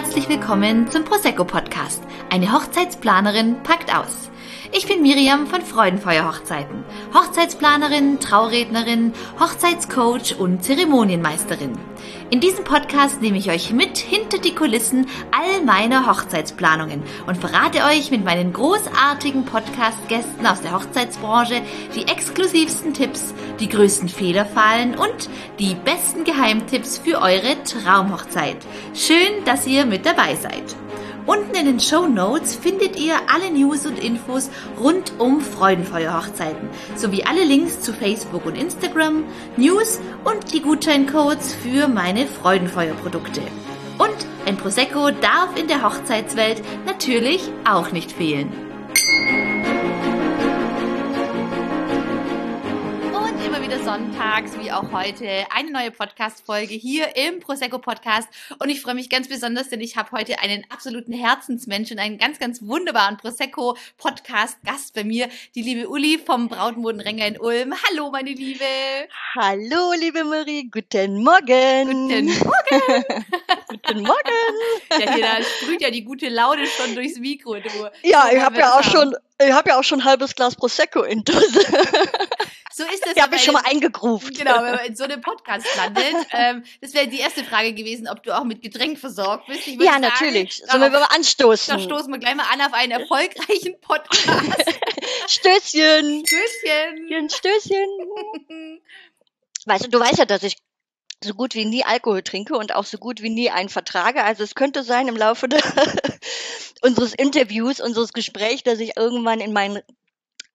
herzlich willkommen zum Prosecco Podcast. Eine Hochzeitsplanerin packt aus. Ich bin Miriam von Freudenfeuer Hochzeiten. Hochzeitsplanerin, Traurednerin, Hochzeitscoach und Zeremonienmeisterin. In diesem Podcast nehme ich euch mit hinter die Kulissen all meiner Hochzeitsplanungen und verrate euch mit meinen großartigen Podcast-Gästen aus der Hochzeitsbranche die exklusivsten Tipps, die größten Fehlerfallen und die besten Geheimtipps für eure Traumhochzeit. Schön, dass ihr mit dabei seid. Unten in den Show Notes findet ihr alle News und Infos rund um Freudenfeuer-Hochzeiten sowie alle Links zu Facebook und Instagram, News und die Gutscheincodes für meine Freudenfeuer-Produkte. Und ein Prosecco darf in der Hochzeitswelt natürlich auch nicht fehlen. Wieder sonntags, wie auch heute, eine neue Podcast-Folge hier im Prosecco Podcast. Und ich freue mich ganz besonders, denn ich habe heute einen absoluten Herzensmensch und einen ganz, ganz wunderbaren Prosecco Podcast-Gast bei mir, die liebe Uli vom Brautmodenränger in Ulm. Hallo, meine Liebe. Hallo, liebe Marie. Guten Morgen. Guten Morgen. Guten Morgen. Ja, hier, da sprüht ja die gute Laune schon durchs Mikro. Du. Ja, ich habe ja auch schon, ich habe ja auch schon ein halbes Glas Prosecco in Dose. So ist das. Ich habe mich schon mal eingegruft. Genau, wenn man in so einem Podcast landet. ähm, das wäre die erste Frage gewesen, ob du auch mit Getränk versorgt bist. ja, sagen, natürlich. Sollen wir mal anstoßen? Da stoßen wir gleich mal an auf einen erfolgreichen Podcast. Stößchen. Stößchen. Stößchen. weißt du, du weißt ja, dass ich so gut wie nie Alkohol trinke und auch so gut wie nie einen vertrage. Also es könnte sein im Laufe unseres Interviews, unseres Gesprächs, dass ich irgendwann in meinen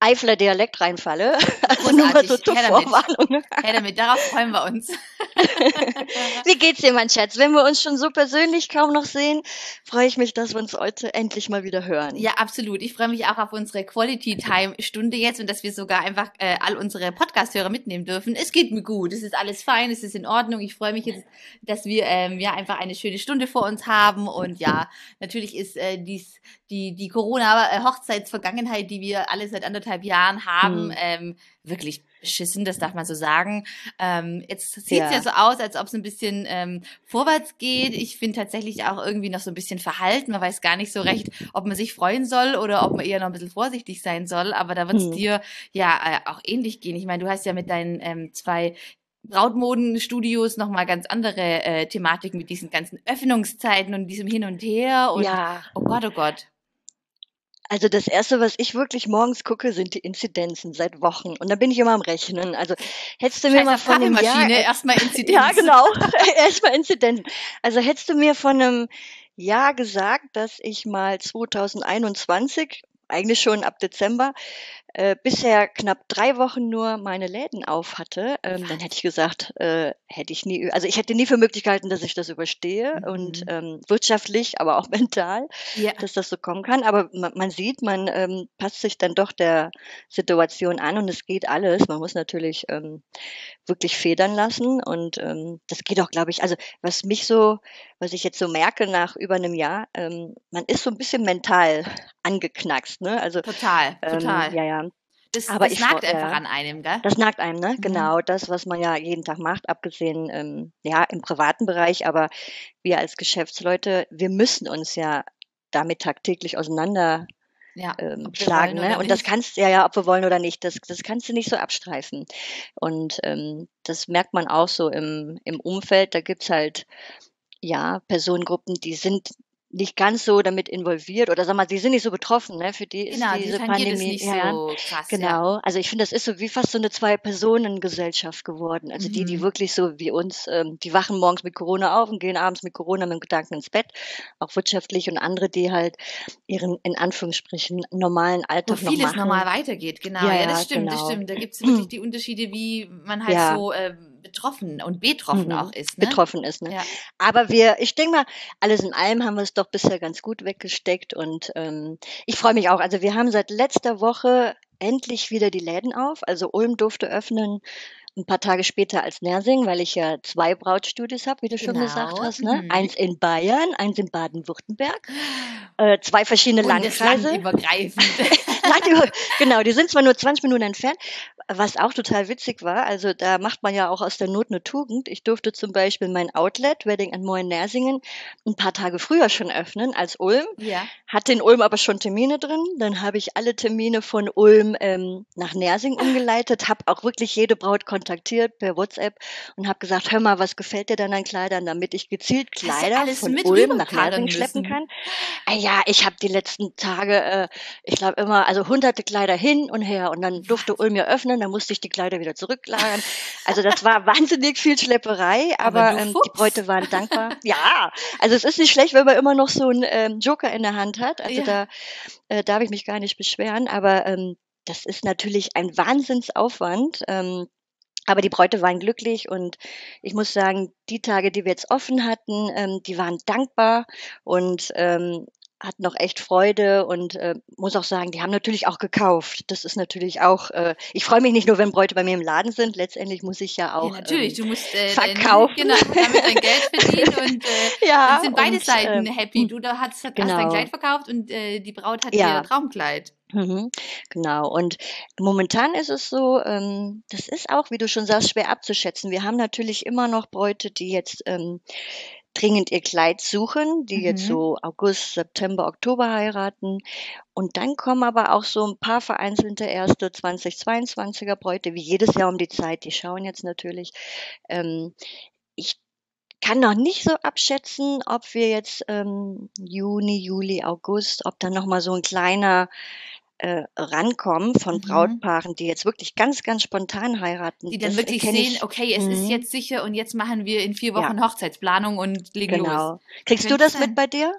Eifler Dialekt reinfalle. Also nur mal so zur Vorwarnung. Her damit, darauf freuen wir uns. Wie geht's dir, mein Schatz? Wenn wir uns schon so persönlich kaum noch sehen, freue ich mich, dass wir uns heute endlich mal wieder hören. Ja, absolut. Ich freue mich auch auf unsere Quality Time Stunde jetzt und dass wir sogar einfach äh, all unsere Podcast-Hörer mitnehmen dürfen. Es geht mir gut. Es ist alles fein. Es ist in Ordnung. Ich freue mich jetzt, dass wir ähm, ja einfach eine schöne Stunde vor uns haben und ja, natürlich ist äh, dies die, die Corona-Hochzeitsvergangenheit, die wir alle seit anderthalb Jahren haben, mhm. ähm, wirklich beschissen, das darf man so sagen. Ähm, jetzt sieht es ja. ja. so aus, als ob es ein bisschen ähm, vorwärts geht. Ich finde tatsächlich auch irgendwie noch so ein bisschen verhalten. Man weiß gar nicht so recht, ob man sich freuen soll oder ob man eher noch ein bisschen vorsichtig sein soll. Aber da wird es mhm. dir ja äh, auch ähnlich gehen. Ich meine, du hast ja mit deinen ähm, zwei Brautmodenstudios nochmal ganz andere äh, Thematiken mit diesen ganzen Öffnungszeiten und diesem Hin und Her. Und, ja. Oh Gott, oh Gott. Also das erste, was ich wirklich morgens gucke, sind die Inzidenzen seit Wochen. Und da bin ich immer am Rechnen. Also hättest du mir mal von einem Jahr erstmal Inzidenzen. Ja, genau. erstmal Inzidenzen. Also hättest du mir von einem Jahr gesagt, dass ich mal 2021 eigentlich schon ab Dezember äh, bisher knapp drei Wochen nur meine Läden auf hatte, ähm, dann hätte ich gesagt, äh, hätte ich nie, also ich hätte nie für möglich gehalten, dass ich das überstehe mhm. und ähm, wirtschaftlich, aber auch mental, ja. dass das so kommen kann. Aber man, man sieht, man ähm, passt sich dann doch der Situation an und es geht alles. Man muss natürlich ähm, wirklich federn lassen und ähm, das geht auch, glaube ich, also was mich so, was ich jetzt so merke nach über einem Jahr, ähm, man ist so ein bisschen mental angeknackst, ne? Also total, ähm, total. Ja, ja. Das, Aber das ich, nagt einfach äh, an einem, gell? Das nagt einem, ne? Mhm. Genau, das, was man ja jeden Tag macht, abgesehen ähm, ja im privaten Bereich. Aber wir als Geschäftsleute, wir müssen uns ja damit tagtäglich auseinander ja, ähm, schlagen. Ne? Und das kannst ja, ja, ob wir wollen oder nicht, das, das kannst du nicht so abstreifen. Und ähm, das merkt man auch so im, im Umfeld. Da gibt's halt ja Personengruppen, die sind nicht ganz so damit involviert oder sag mal, sie sind nicht so betroffen, ne? Für die genau, ist diese die Pandemie nicht ja, so krass. Genau. Ja. Also ich finde, das ist so wie fast so eine Zwei-Personen-Gesellschaft geworden. Also mhm. die, die mhm. wirklich so wie uns, ähm, die wachen morgens mit Corona auf und gehen abends mit Corona mit dem Gedanken ins Bett, auch wirtschaftlich und andere, die halt ihren in Anführungsstrichen normalen Alltag Wo vieles noch machen. normal weitergeht, genau. Ja, ja das stimmt, genau. das stimmt. Da gibt es wirklich die Unterschiede, wie man halt so äh, betroffen und betroffen mhm. auch ist. Ne? Betroffen ist, ne? Ja. Aber wir, ich denke mal, alles in allem haben wir es doch bisher ganz gut weggesteckt und ähm, ich freue mich auch. Also wir haben seit letzter Woche endlich wieder die Läden auf. Also Ulm durfte öffnen ein paar Tage später als Nersing, weil ich ja zwei Brautstudios habe, wie du schon gesagt genau. hast. Ne? Mhm. Eins in Bayern, eins in Baden-Württemberg. Äh, zwei verschiedene Landkreise. Landübergreifend. genau, die sind zwar nur 20 Minuten entfernt, was auch total witzig war, also da macht man ja auch aus der Not eine Tugend. Ich durfte zum Beispiel mein Outlet, Wedding and More in Nersingen, ein paar Tage früher schon öffnen als Ulm. Ja. Hatte in Ulm aber schon Termine drin. Dann habe ich alle Termine von Ulm ähm, nach Nersing umgeleitet, habe auch wirklich jede Braut kontaktiert per WhatsApp und habe gesagt, hör mal, was gefällt dir denn an Kleidern, damit ich gezielt Kleider von Ulm nach Nersing schleppen kann. Ah, ja, ich habe die letzten Tage, äh, ich glaube immer, also hunderte Kleider hin und her und dann durfte Ulm ja öffnen, dann musste ich die Kleider wieder zurücklagern. Also das war wahnsinnig viel Schlepperei, aber, aber ähm, die Bräute waren dankbar. ja, also es ist nicht schlecht, wenn man immer noch so einen ähm, Joker in der Hand hat. Also ja. da äh, darf ich mich gar nicht beschweren, aber ähm, das ist natürlich ein Wahnsinnsaufwand. Ähm, aber die Bräute waren glücklich und ich muss sagen, die Tage, die wir jetzt offen hatten, ähm, die waren dankbar und ähm, hatten noch echt Freude und äh, muss auch sagen, die haben natürlich auch gekauft. Das ist natürlich auch, äh, ich freue mich nicht nur, wenn Bräute bei mir im Laden sind, letztendlich muss ich ja auch ja, natürlich, ähm, du musst äh, verkaufen. Dein, genau, damit dein Geld verdienen und äh, ja, sind beide und, Seiten ähm, happy. Du da hast, hast genau. dein Kleid verkauft und äh, die Braut hat ja. ihr Traumkleid. Mhm, genau. Und momentan ist es so, ähm, das ist auch, wie du schon sagst, schwer abzuschätzen. Wir haben natürlich immer noch Bräute, die jetzt ähm, dringend ihr Kleid suchen, die mhm. jetzt so August, September, Oktober heiraten. Und dann kommen aber auch so ein paar vereinzelte erste 2022er Bräute, wie jedes Jahr um die Zeit. Die schauen jetzt natürlich. Ähm, ich kann noch nicht so abschätzen, ob wir jetzt ähm, Juni, Juli, August, ob dann noch mal so ein kleiner äh, rankommen von mhm. Brautpaaren, die jetzt wirklich ganz, ganz spontan heiraten. Die dann wirklich sehen, ich. okay, es mhm. ist jetzt sicher und jetzt machen wir in vier Wochen ja. Hochzeitsplanung und legen genau. los. Kriegst du das sein? mit bei dir?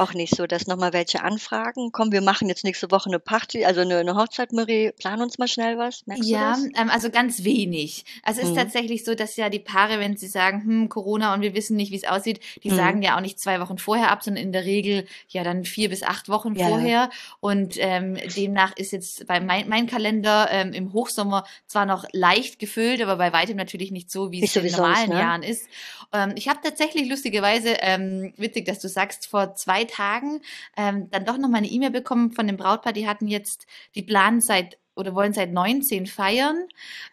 Auch nicht so, dass nochmal welche anfragen. Komm, wir machen jetzt nächste Woche eine Party, also eine, eine Hochzeit, Marie, plan uns mal schnell was. Merkst ja, ähm, also ganz wenig. Also es ist mhm. tatsächlich so, dass ja die Paare, wenn sie sagen, hm, Corona und wir wissen nicht, wie es aussieht, die mhm. sagen ja auch nicht zwei Wochen vorher ab, sondern in der Regel ja dann vier bis acht Wochen ja. vorher. Und ähm, demnach ist jetzt bei mein, mein Kalender ähm, im Hochsommer zwar noch leicht gefüllt, aber bei weitem natürlich nicht so, wie es in normalen sonst, ne? Jahren ist. Ähm, ich habe tatsächlich lustigerweise, ähm, witzig, dass du sagst, vor zwei Tagen ähm, dann doch noch mal eine E-Mail bekommen von dem Brautpaar, die hatten jetzt, die planen seit oder wollen seit 19 feiern,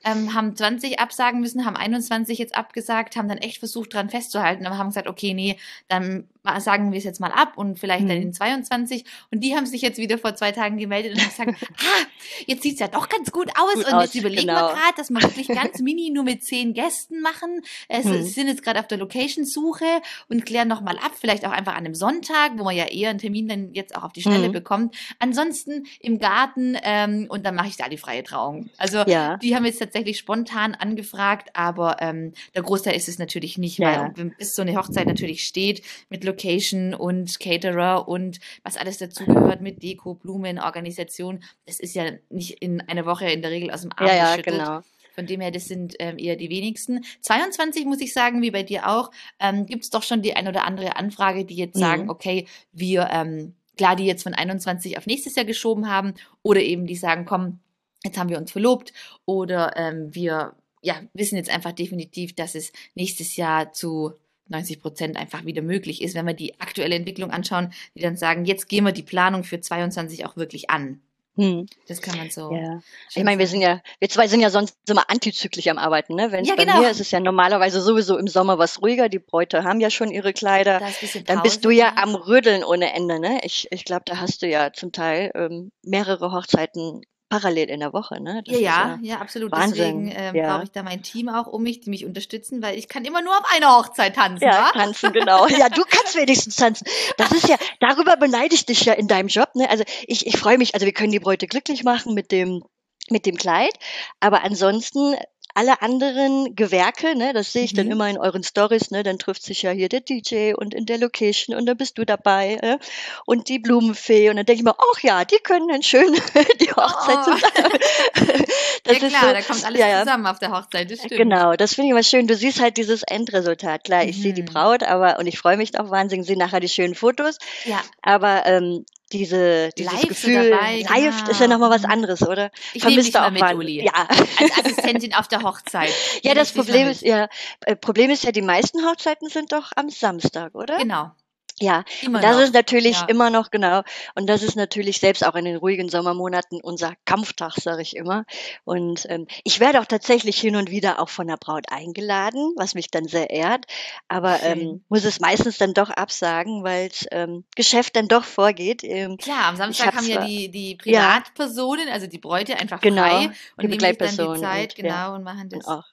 ähm, haben 20 absagen müssen, haben 21 jetzt abgesagt, haben dann echt versucht, dran festzuhalten, aber haben gesagt, okay, nee, dann sagen wir es jetzt mal ab und vielleicht mhm. dann in 22. Und die haben sich jetzt wieder vor zwei Tagen gemeldet und haben gesagt, ah, jetzt sieht's ja doch ganz gut aus. Gut und jetzt überlegen genau. wir gerade, dass wir wirklich ganz mini nur mit zehn Gästen machen. Es mhm. sind jetzt gerade auf der Location-Suche und klären nochmal ab, vielleicht auch einfach an einem Sonntag, wo man ja eher einen Termin dann jetzt auch auf die Schnelle mhm. bekommt. Ansonsten im Garten ähm, und dann mache ich da die freie Trauung. Also ja. die haben jetzt tatsächlich spontan angefragt, aber ähm, der Großteil ist es natürlich nicht, ja. weil bis so eine Hochzeit natürlich steht mit Location Location und Caterer und was alles dazugehört mit Deko, Blumen, Organisation. Das ist ja nicht in einer Woche in der Regel aus dem Arm ja, ja, genau. Von dem her, das sind ähm, eher die wenigsten. 22 muss ich sagen, wie bei dir auch, ähm, gibt es doch schon die ein oder andere Anfrage, die jetzt mhm. sagen, okay, wir, ähm, klar, die jetzt von 21 auf nächstes Jahr geschoben haben oder eben die sagen, komm, jetzt haben wir uns verlobt oder ähm, wir ja, wissen jetzt einfach definitiv, dass es nächstes Jahr zu 90 Prozent einfach wieder möglich ist, wenn wir die aktuelle Entwicklung anschauen, die dann sagen, jetzt gehen wir die Planung für 22 auch wirklich an. Hm. Das kann man so. Ja. Ich meine, wir sind ja, wir zwei sind ja sonst immer antizyklisch am Arbeiten, ne? Wenn ja, bei genau. mir ist es ja normalerweise sowieso im Sommer was ruhiger, die Bräute haben ja schon ihre Kleider. dann bist du ja am Rödeln ohne Ende, ne? Ich, ich glaube, da hast du ja zum Teil ähm, mehrere Hochzeiten parallel in der Woche, ne? Das ja, ja, ja, absolut. Wahnsinn. Deswegen ähm, ja. brauche ich da mein Team auch um mich, die mich unterstützen, weil ich kann immer nur auf einer Hochzeit tanzen. Ja, wa? tanzen, genau. Ja, du kannst wenigstens tanzen. Das ist ja, darüber beneide ich dich ja in deinem Job, ne? Also ich, ich freue mich, also wir können die Bräute glücklich machen mit dem mit dem Kleid, aber ansonsten alle anderen Gewerke, ne, das sehe ich mhm. dann immer in euren Stories, ne, dann trifft sich ja hier der DJ und in der Location und dann bist du dabei äh, und die Blumenfee und dann denke ich mir, ach ja, die können dann schön die Hochzeit oh. zusammen. das ja klar, so, da kommt alles ja, zusammen auf der Hochzeit, das stimmt. Genau, das finde ich immer schön. Du siehst halt dieses Endresultat. Klar, ich mhm. sehe die mhm. Braut, aber und ich freue mich auch wahnsinnig, sehe nachher die schönen Fotos. Ja. Aber ähm, diese, dieses live Gefühl, dabei, live genau. ist ja nochmal was anderes, oder? Ich Vermisst auch mit, mal. Uli. Ja. Als Assistentin auf der Hochzeit. ja, das Problem ist ja, äh, Problem ist ja, die meisten Hochzeiten sind doch am Samstag, oder? Genau. Ja, Immer und das noch. ist natürlich Ja. immer noch genau und das ist natürlich selbst auch in den ruhigen Sommermonaten unser Kampftag, sage ich immer. Und, ähm, ich werde auch tatsächlich hin und wieder auch von der Braut eingeladen, was mich dann sehr ehrt, aber, Schön. ähm, muss es meistens dann doch absagen, weil's, ähm, Geschäft dann doch vorgeht. Ähm, Klar, am Samstag habe haben ja die, die ja, Privatpersonen, also die Bräute einfach genau, frei die und nehmen sich dann die Zeit, und ja, genau, und machen und das. auch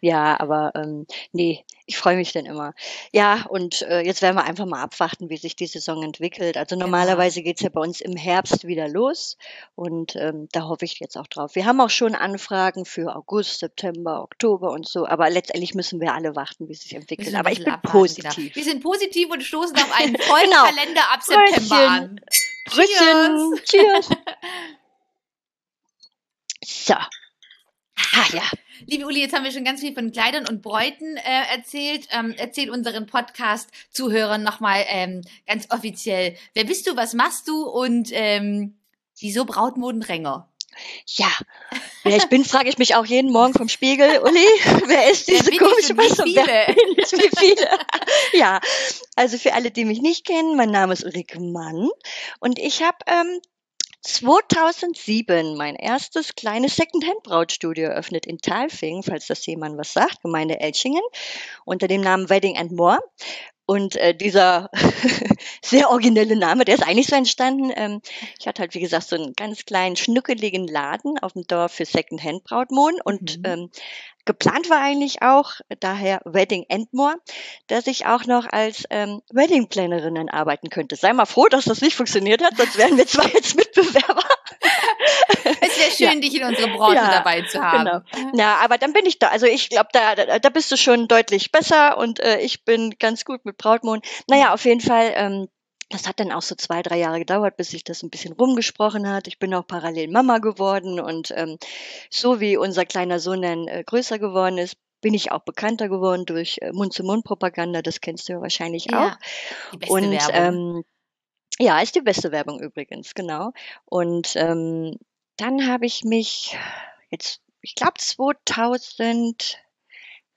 ja, aber, ähm, ne, ich freue mich dann immer. Ja, und, äh, jetzt werden wir einfach mal abwarten, wie sich die Saison entwickelt. Also, Genau. normalerweise geht's ja bei uns im Herbst wieder los und, ähm, da hoffe ich jetzt auch drauf. Wir haben auch schon Anfragen für August, September, Oktober und so, aber letztendlich müssen wir alle warten, wie es sich Wir entwickelt. müssen ein Aber ich bisschen bin abwarten, genau. Wir positiv. sind positiv und stoßen auf einen vollen Genau. Kalender ab September an. Prösschen. Cheers! Cheers. So. Ah ja. Liebe Uli, jetzt haben wir schon ganz viel von Kleidern und Bräuten äh, erzählt. Ähm, erzähl unseren Podcast-Zuhörern nochmal ähm, ganz offiziell. Wer bist du, was machst du und ähm, wieso Brautmodenränger? Ja, wer ich bin, frage ich mich auch jeden Morgen vom Spiegel. Uli, wer ist Wer diese ich komische und wie Person? Wer viele? bin ich? Wie viele? ja, also für alle, die mich nicht kennen, mein Name ist Ulrike Mann und ich habe ähm, 2007 mein erstes kleines Secondhand-Brautstudio eröffnet in Talfing, falls das jemand was sagt, Gemeinde Elchingen, unter dem Namen Wedding and More. Und äh, dieser sehr originelle Name, der ist eigentlich so entstanden. Ähm, ich hatte halt, wie gesagt, so einen ganz kleinen, schnuckeligen Laden auf dem Dorf für Secondhand-Brautmoden und Mhm. ähm, geplant war eigentlich auch, daher Wedding and More, dass ich auch noch als ähm, Wedding-Plannerin arbeiten könnte. Sei mal froh, dass das nicht funktioniert hat, sonst wären wir zwar jetzt Mitbewerber. Es wäre Ja, schön, dich in unserer Branche ja, dabei zu haben. genau. Ja, aber dann bin ich da. Also ich glaube, da, da, bist du schon deutlich besser und äh, ich bin ganz gut mit Brautmoden. Naja, auf jeden Fall. Ähm, das hat dann auch so zwei, drei Jahre gedauert, bis sich das ein bisschen rumgesprochen hat. Ich bin auch parallel Mama geworden und ähm, so wie unser kleiner Sohn dann äh, größer geworden ist, bin ich auch bekannter geworden durch äh, Mund-zu-Mund-Propaganda. Das kennst du ja wahrscheinlich auch. Ja, beste Und ähm, ja, ist die beste Werbung übrigens, genau. Und ähm, dann habe ich mich jetzt, ich glaube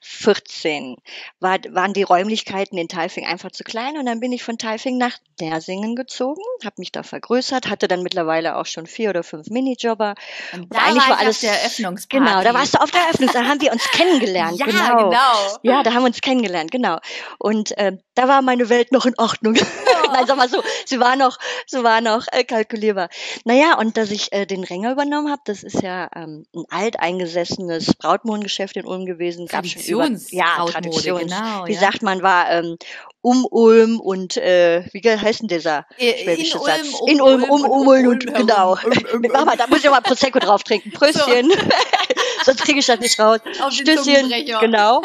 2014 war, waren die Räumlichkeiten in Tailfing einfach zu klein und dann bin ich von Tailfing nach Nersingen gezogen, habe mich da vergrößert, hatte dann mittlerweile auch schon vier oder fünf Minijobber Und und da eigentlich war war ich alles auf der Eröffnungsparty. genau, da warst du auf der Eröffnung, da haben wir uns kennengelernt, Ja, genau. genau. Ja, da haben wir uns kennengelernt, genau. Und ähm, da war meine Welt noch in Ordnung. Nein, sag mal so, sie war noch, sie war noch äh, kalkulierbar. Naja, und dass ich äh, den Ränger übernommen habe, das ist ja ähm, ein alteingesessenes Brautmodengeschäft in Ulm gewesen. Schon über, ja, Traditionsbrautmode, Traditions. genau. Wie ja. sagt man, war ähm, um Ulm und äh, wie heißt denn dieser Äh, schwäbische in Satz? Ulm, um in Ulm, um, und um Ulm und herum. genau. Mama, da muss ich auch mal Prosecco drauf trinken. Pröstchen. Sonst kriege ich das nicht raus. Auf Stößchen. Genau.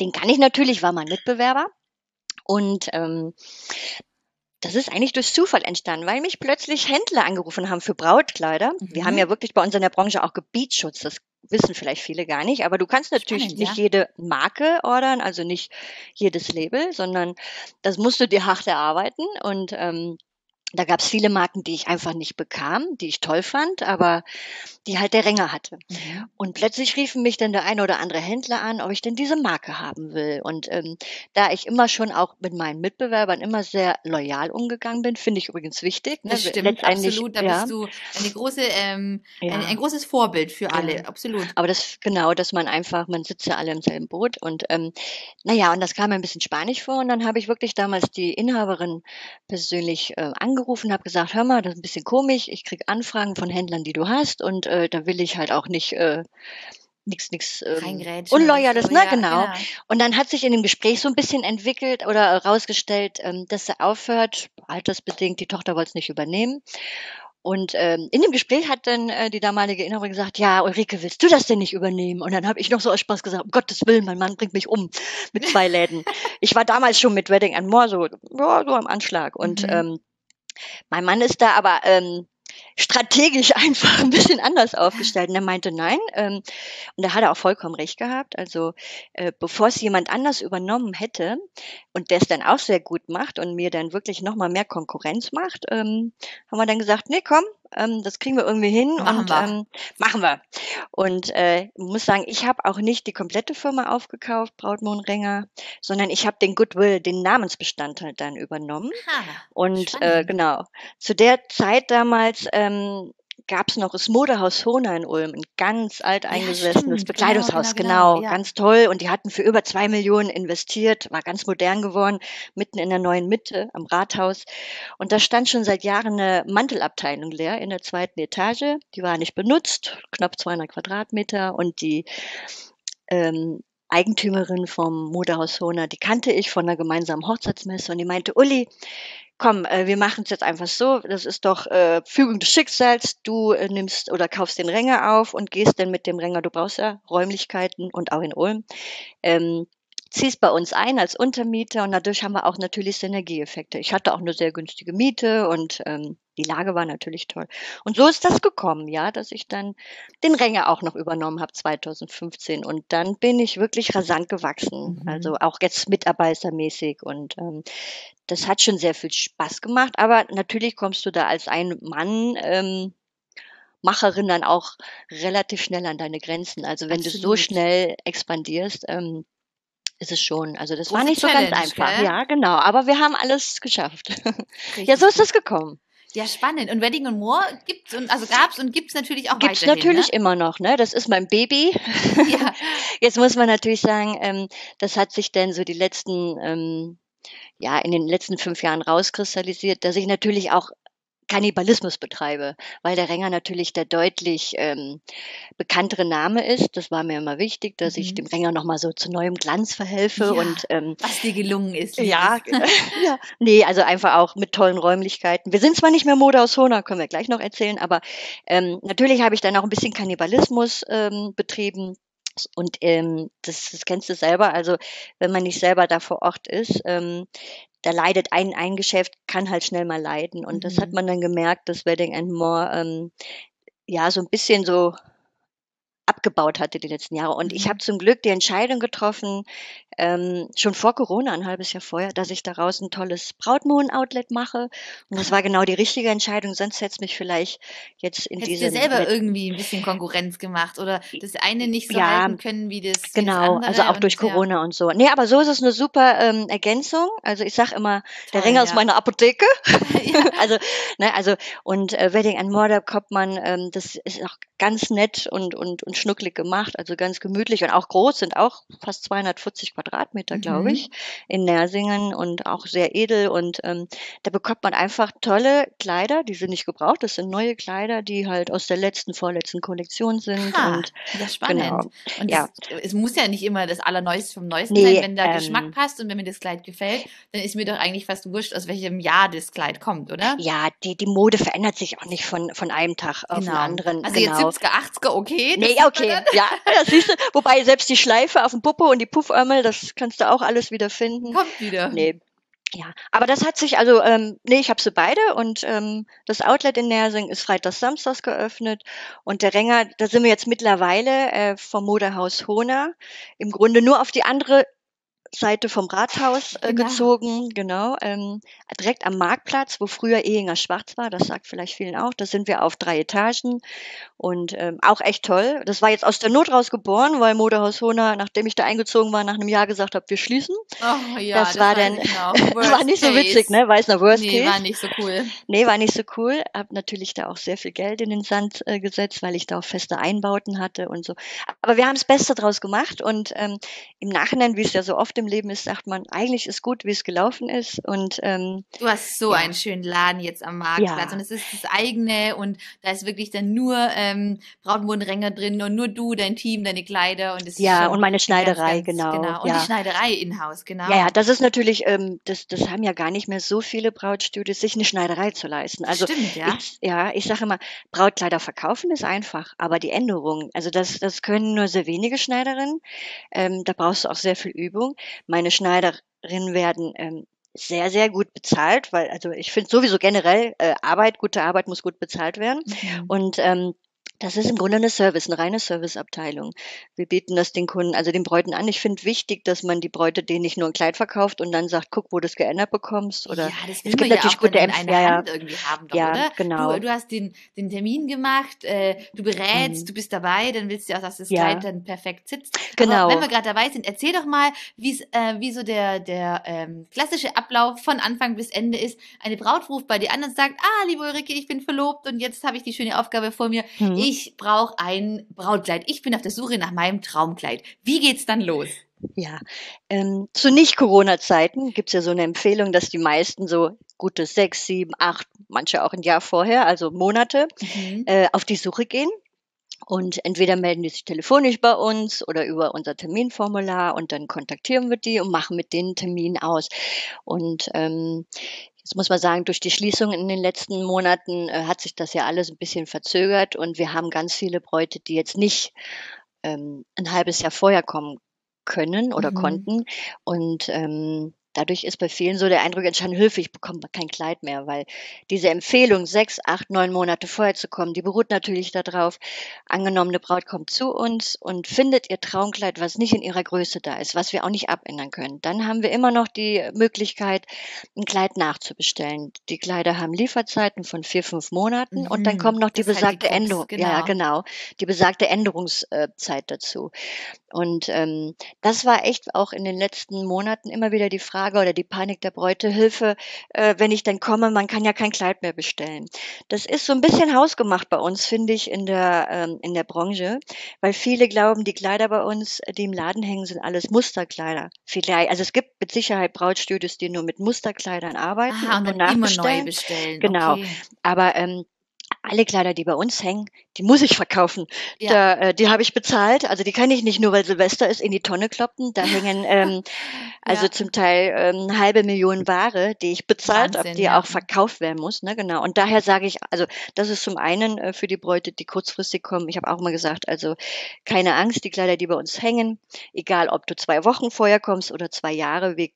Den kann ich natürlich, war mein Mitbewerber. Und ähm, das ist eigentlich durch Zufall entstanden, weil mich plötzlich Händler angerufen haben für Brautkleider. Wir Mhm. haben ja wirklich bei uns in der Branche auch Gebietsschutz. Das wissen vielleicht viele gar nicht. Aber du kannst natürlich Spannend, nicht ja. jede Marke ordern, also nicht jedes Label, sondern das musst du dir hart erarbeiten. Und ähm, da gab es viele Marken, die ich einfach nicht bekam, die ich toll fand, aber die halt der Ränger hatte. Mhm. Und plötzlich riefen mich dann der eine oder andere Händler an, ob ich denn diese Marke haben will. Und ähm, da ich immer schon auch mit meinen Mitbewerbern immer sehr loyal umgegangen bin, finde ich übrigens wichtig. Ne? Das stimmt, absolut. Da ja, bist du eine große, ähm, ja. ein, ein großes Vorbild für alle, Ja. absolut. Aber das genau, dass man einfach, man sitzt ja alle im selben Boot und ähm, naja, und das kam mir ein bisschen spanisch vor und dann habe ich wirklich damals die Inhaberin persönlich äh, angerufen, habe gesagt, hör mal, das ist ein bisschen komisch, ich krieg Anfragen von Händlern, die du hast und äh, da will ich halt auch nicht äh, nichts nichts ähm, Unloyales, so, ne, ja, genau. Und dann hat sich in dem Gespräch so ein bisschen entwickelt oder herausgestellt, ähm, dass er aufhört, altersbedingt, die Tochter wollte es nicht übernehmen. Und ähm, in dem Gespräch hat dann äh, die damalige Inhaberin gesagt, ja, Ulrike, willst du das denn nicht übernehmen? Und dann habe ich noch so aus Spaß gesagt, um Gottes Willen, mein Mann bringt mich um mit zwei Läden. ich war damals schon mit Wedding and More so, ja, so am Anschlag. Und Mhm. ähm, mein Mann ist da aber ähm, strategisch einfach ein bisschen anders aufgestellt. Und er meinte, nein. Ähm, und da hat er auch vollkommen recht gehabt. Also äh, bevor es jemand anders übernommen hätte und der es dann auch sehr gut macht und mir dann wirklich nochmal mehr Konkurrenz macht, ähm, haben wir dann gesagt, nee, komm, ähm, das kriegen wir irgendwie hin Machen und wir. ähm, machen wir. Und äh, muss sagen, ich habe auch nicht die komplette Firma aufgekauft, Brautmohn Ringer, sondern ich habe den Goodwill, den Namensbestandteil dann übernommen. Ah, Und äh, genau, zu der Zeit damals ähm, gab es noch das Modehaus Hona in Ulm, ein ganz alteingesessenes stimmt. Bekleidungshaus, Genau, genau, genau, genau, ja. ganz toll. Und die hatten für über zwei Millionen investiert, war ganz modern geworden, mitten in der neuen Mitte am Rathaus. Und da stand schon seit Jahren eine Mantelabteilung leer in der zweiten Etage. Die war nicht benutzt, knapp 200 Quadratmeter. Und die ähm, Eigentümerin vom Modehaus Hona, die kannte ich von einer gemeinsamen Hochzeitsmesse und die meinte, Uli, komm, äh, wir machen es jetzt einfach so, das ist doch äh, Fügung des Schicksals, du äh, nimmst oder kaufst den Ränger auf und gehst dann mit dem Ränger, du brauchst ja Räumlichkeiten und auch in Ulm, ähm, ziehst bei uns ein als Untermieter und dadurch haben wir auch natürlich Synergieeffekte. Ich hatte auch eine sehr günstige Miete und ähm, die Lage war natürlich toll. Und so ist das gekommen, ja, dass ich dann den Ränger auch noch übernommen habe 2015 und dann bin ich wirklich rasant gewachsen, Mhm. also auch jetzt mitarbeitermäßig und ähm, das hat schon sehr viel Spaß gemacht, aber natürlich kommst du da als ein Mann ähm, Macherin dann auch relativ schnell an deine Grenzen. Also wenn du so Absolut. schnell expandierst, ähm, ist es schon. Also das war nicht so ganz einfach. gell? Ja, genau. Aber wir haben alles geschafft. Richtig ja, so ist das gekommen. Ja, spannend. Und Wedding and More gibt's und also gab's und gibt's natürlich auch Gibt's weiterhin. natürlich ne? immer noch, ne? Das ist mein Baby. Ja. Jetzt muss man natürlich sagen, ähm, das hat sich denn so die letzten, ähm, ja, in den letzten fünf Jahren rauskristallisiert, dass ich natürlich auch Kannibalismus betreibe, weil der Ränger natürlich der deutlich ähm, bekanntere Name ist. Das war mir immer wichtig, dass ich Mhm. dem Ränger nochmal so zu neuem Glanz verhelfe Ja. und ähm, Was dir gelungen ist. ja, ja, nee, also einfach auch mit tollen Räumlichkeiten. Wir sind zwar nicht mehr Mode aus Hona, können wir gleich noch erzählen, aber ähm, natürlich habe ich dann auch ein bisschen Kannibalismus ähm, betrieben. Und ähm, das, das kennst du selber, also wenn man nicht selber da vor Ort ist, ähm, da leidet ein, ein Geschäft, kann halt schnell mal leiden. Und das hat Mhm. man dann gemerkt, dass Wedding and More ähm, ja so ein bisschen so abgebaut hatte die letzten Jahre. Und ich Mhm. habe zum Glück die Entscheidung getroffen, ähm, schon vor Corona, ein halbes Jahr vorher, dass ich daraus ein tolles Brautmohn-Outlet mache. Und das war genau die richtige Entscheidung, sonst hätte es mich vielleicht jetzt in Hättest diese dir selber irgendwie ein bisschen Konkurrenz gemacht oder das eine nicht so Ja, halten können wie das, das Genau, andere also auch und durch ja. Corona und so. Nee, aber so ist es eine super ähm, Ergänzung. Also ich sag immer, der Toll, Ränger ist ja. meine Apotheke. ja. also, ne, also und äh, Wedding and da kommt man, ähm, das ist auch ganz nett und, und, und schnucklig gemacht, also ganz gemütlich und auch groß, sind auch fast 240 Quadratmeter, glaube Mhm. ich, in Nersingen und auch sehr edel und ähm, da bekommt man einfach tolle Kleider, die sind nicht gebraucht, das sind neue Kleider, die halt aus der letzten, vorletzten Kollektion sind Ha, und ja, spannend. genau. Und Ja. das, es muss ja nicht immer das Allerneueste vom Neuesten Nee, sein. Wenn der ähm, Geschmack passt und wenn mir das Kleid gefällt, dann ist mir doch eigentlich fast wurscht, aus welchem Jahr das Kleid kommt, oder? Ja, die, die Mode verändert sich auch nicht von, von einem Tag auf den anderen. Also genau. jetzt 70er, 80er, okay. das Nee, okay, ja, das siehst du. Wobei selbst die Schleife auf dem Popo und die Puffärmel, das kannst du auch alles wieder finden. Kommt wieder. Nee. Ja, aber das hat sich also, ähm, nee, ich habe sie beide und ähm, das Outlet in Nersing ist freitags, samstags geöffnet und der Ränger, da sind wir jetzt mittlerweile äh, vom Modehaus Hona im Grunde nur auf die andere Seite vom Rathaus äh, Genau. gezogen, genau, ähm, direkt am Marktplatz, wo früher Ehinger Schwarz war, das sagt vielleicht vielen auch, da sind wir auf drei Etagen und ähm, auch echt toll. Das war jetzt aus der Not raus geboren, weil Modehaus Hona, nachdem ich da eingezogen war, nach einem Jahr gesagt habe, wir schließen. Oh, ja, Das war weiß dann- ich noch. war nicht so case. witzig, ne? Weiß noch Worst Nee, Case. war nicht so cool. Nee, war nicht so cool. Hab natürlich da auch sehr viel Geld in den Sand äh, gesetzt, weil ich da auch feste Einbauten hatte und so. Aber wir haben das Beste draus gemacht und ähm, im Nachhinein, wie es ja so oft im Leben ist, sagt man, eigentlich ist gut, wie es gelaufen ist und ähm, Du hast so Ja. einen schönen Laden jetzt am Marktplatz Ja. und es ist das eigene und da ist wirklich dann nur ähm, Brautmodenränger drin und nur du, dein Team, deine Kleider und es ist ja und meine eine Schneiderei, ganz, ganz, genau. genau. Und ja. die Schneiderei in-house, genau. Ja, ja, das ist natürlich, ähm, das, das haben ja gar nicht mehr so viele Brautstudios, sich eine Schneiderei zu leisten. Also Stimmt, ja. Ich, ja, ich sage immer, Brautkleider verkaufen ist einfach, aber die Änderungen, also das, das können nur sehr wenige Schneiderinnen. Ähm, da brauchst du auch sehr viel Übung. Meine Schneiderinnen werden ähm, sehr, sehr gut bezahlt, weil, also ich finde sowieso generell, äh, Arbeit, gute Arbeit muss gut bezahlt werden. Mhm. Und ähm, Das ist im Grunde eine Service, eine reine Serviceabteilung. Wir bieten das den Kunden, also den Bräuten an. Ich finde wichtig, dass man die Bräute denen nicht nur ein Kleid verkauft und dann sagt, guck, wo du es geändert bekommst. Oder ja, das es will gibt man ja natürlich auch gute in einer ja, Hand irgendwie haben, doch, ja, oder? genau. Du, du hast den, den Termin gemacht, äh, du berätst, Mhm. du bist dabei, dann willst du auch, dass das Ja. Kleid dann perfekt sitzt. Genau. Aber wenn wir gerade dabei sind, erzähl doch mal, äh, wie so der, der ähm, klassische Ablauf von Anfang bis Ende ist. Eine Braut ruft bei dir an und sagt, ah, liebe Ulrike, ich bin verlobt und jetzt habe ich die schöne Aufgabe vor mir. Mhm. Ich brauche ein Brautkleid. Ich bin auf der Suche nach meinem Traumkleid. Wie geht's dann los? Ja, ähm, zu Nicht-Corona-Zeiten gibt's ja so eine Empfehlung, dass die meisten so gute sechs, sieben, acht, manche auch ein Jahr vorher, also Monate, Mhm. äh, auf die Suche gehen. Und entweder melden die sich telefonisch bei uns oder über unser Terminformular und dann kontaktieren wir die und machen mit denen Termin aus. Und ähm, jetzt muss man sagen, durch die Schließung in den letzten Monaten äh, hat sich das ja alles ein bisschen verzögert und wir haben ganz viele Bräute, die jetzt nicht ähm, ein halbes Jahr vorher kommen können oder Mhm. konnten. Und ähm, dadurch ist bei vielen so der Eindruck entstanden, Hilfe, ich bekomme kein Kleid mehr, weil diese Empfehlung, sechs, acht, neun Monate vorher zu kommen, die beruht natürlich darauf, angenommene Braut kommt zu uns und findet ihr Traumkleid, was nicht in ihrer Größe da ist, was wir auch nicht abändern können. Dann haben wir immer noch die Möglichkeit, ein Kleid nachzubestellen. Die Kleider haben Lieferzeiten von vier, fünf Monaten und dann Mhm. kommt noch die ist halt die besagte Krux, Änderung. Ja, genau. genau. Die besagte Änderungszeit dazu. Und ähm, das war echt auch in den letzten Monaten immer wieder die Frage oder die Panik der Bräute, Hilfe, äh, wenn ich dann komme, man kann ja kein Kleid mehr bestellen. Das ist so ein bisschen hausgemacht bei uns, finde ich, in der, ähm, in der Branche, weil viele glauben, die Kleider bei uns, die im Laden hängen, sind alles Musterkleider. Vielleicht, also es gibt mit Sicherheit Brautstudios, die nur mit Musterkleidern arbeiten Aha, und dann immer neu bestellen. Genau. Okay. Aber ähm, alle Kleider, die bei uns hängen, die muss ich verkaufen. Ja. Da, äh, die habe ich bezahlt. Also die kann ich nicht nur, weil Silvester ist, in die Tonne kloppen. Da hängen ähm, also Ja. zum Teil ähm, halbe Million Ware, die ich bezahlt habe, die ja. auch verkauft werden muss. Ne? Genau. Und daher sage ich, also das ist zum einen äh, für die Bräute, die kurzfristig kommen. Ich habe auch mal gesagt, also keine Angst, die Kleider, die bei uns hängen, egal ob du zwei Wochen vorher kommst oder zwei Jahre, wir,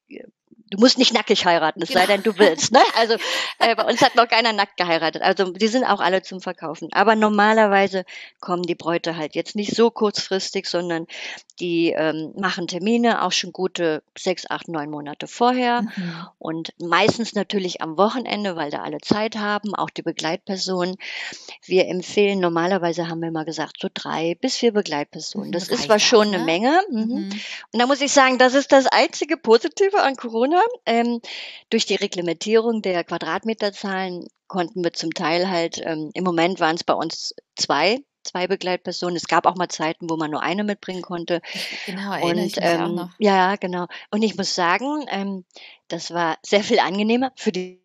du musst nicht nackig heiraten, es sei Genau. denn, du willst. Ne? Also äh, bei uns hat noch keiner nackt geheiratet. Also die sind auch alle zum Verkaufen. Aber normalerweise kommen die Bräute halt jetzt nicht so kurzfristig, sondern die ähm, machen Termine auch schon gute sechs, acht, neun Monate vorher. Mhm. Und meistens natürlich am Wochenende, weil da alle Zeit haben, auch die Begleitpersonen. Wir empfehlen, normalerweise haben wir mal gesagt, so drei bis vier Begleitpersonen. Mhm, Das ist reicht zwar schon ne? eine Menge. Mhm. Mhm. Und da muss ich sagen, das ist das einzige Positive an Corona. Ähm, durch die Reglementierung der Quadratmeterzahlen konnten wir zum Teil halt, ähm, im Moment waren es bei uns zwei, zwei Begleitpersonen. Es gab auch mal Zeiten, wo man nur eine mitbringen konnte. Genau, erinnere ich Und mich auch ähm, noch. ja, genau. Und ich muss sagen, ähm, das war sehr viel angenehmer für die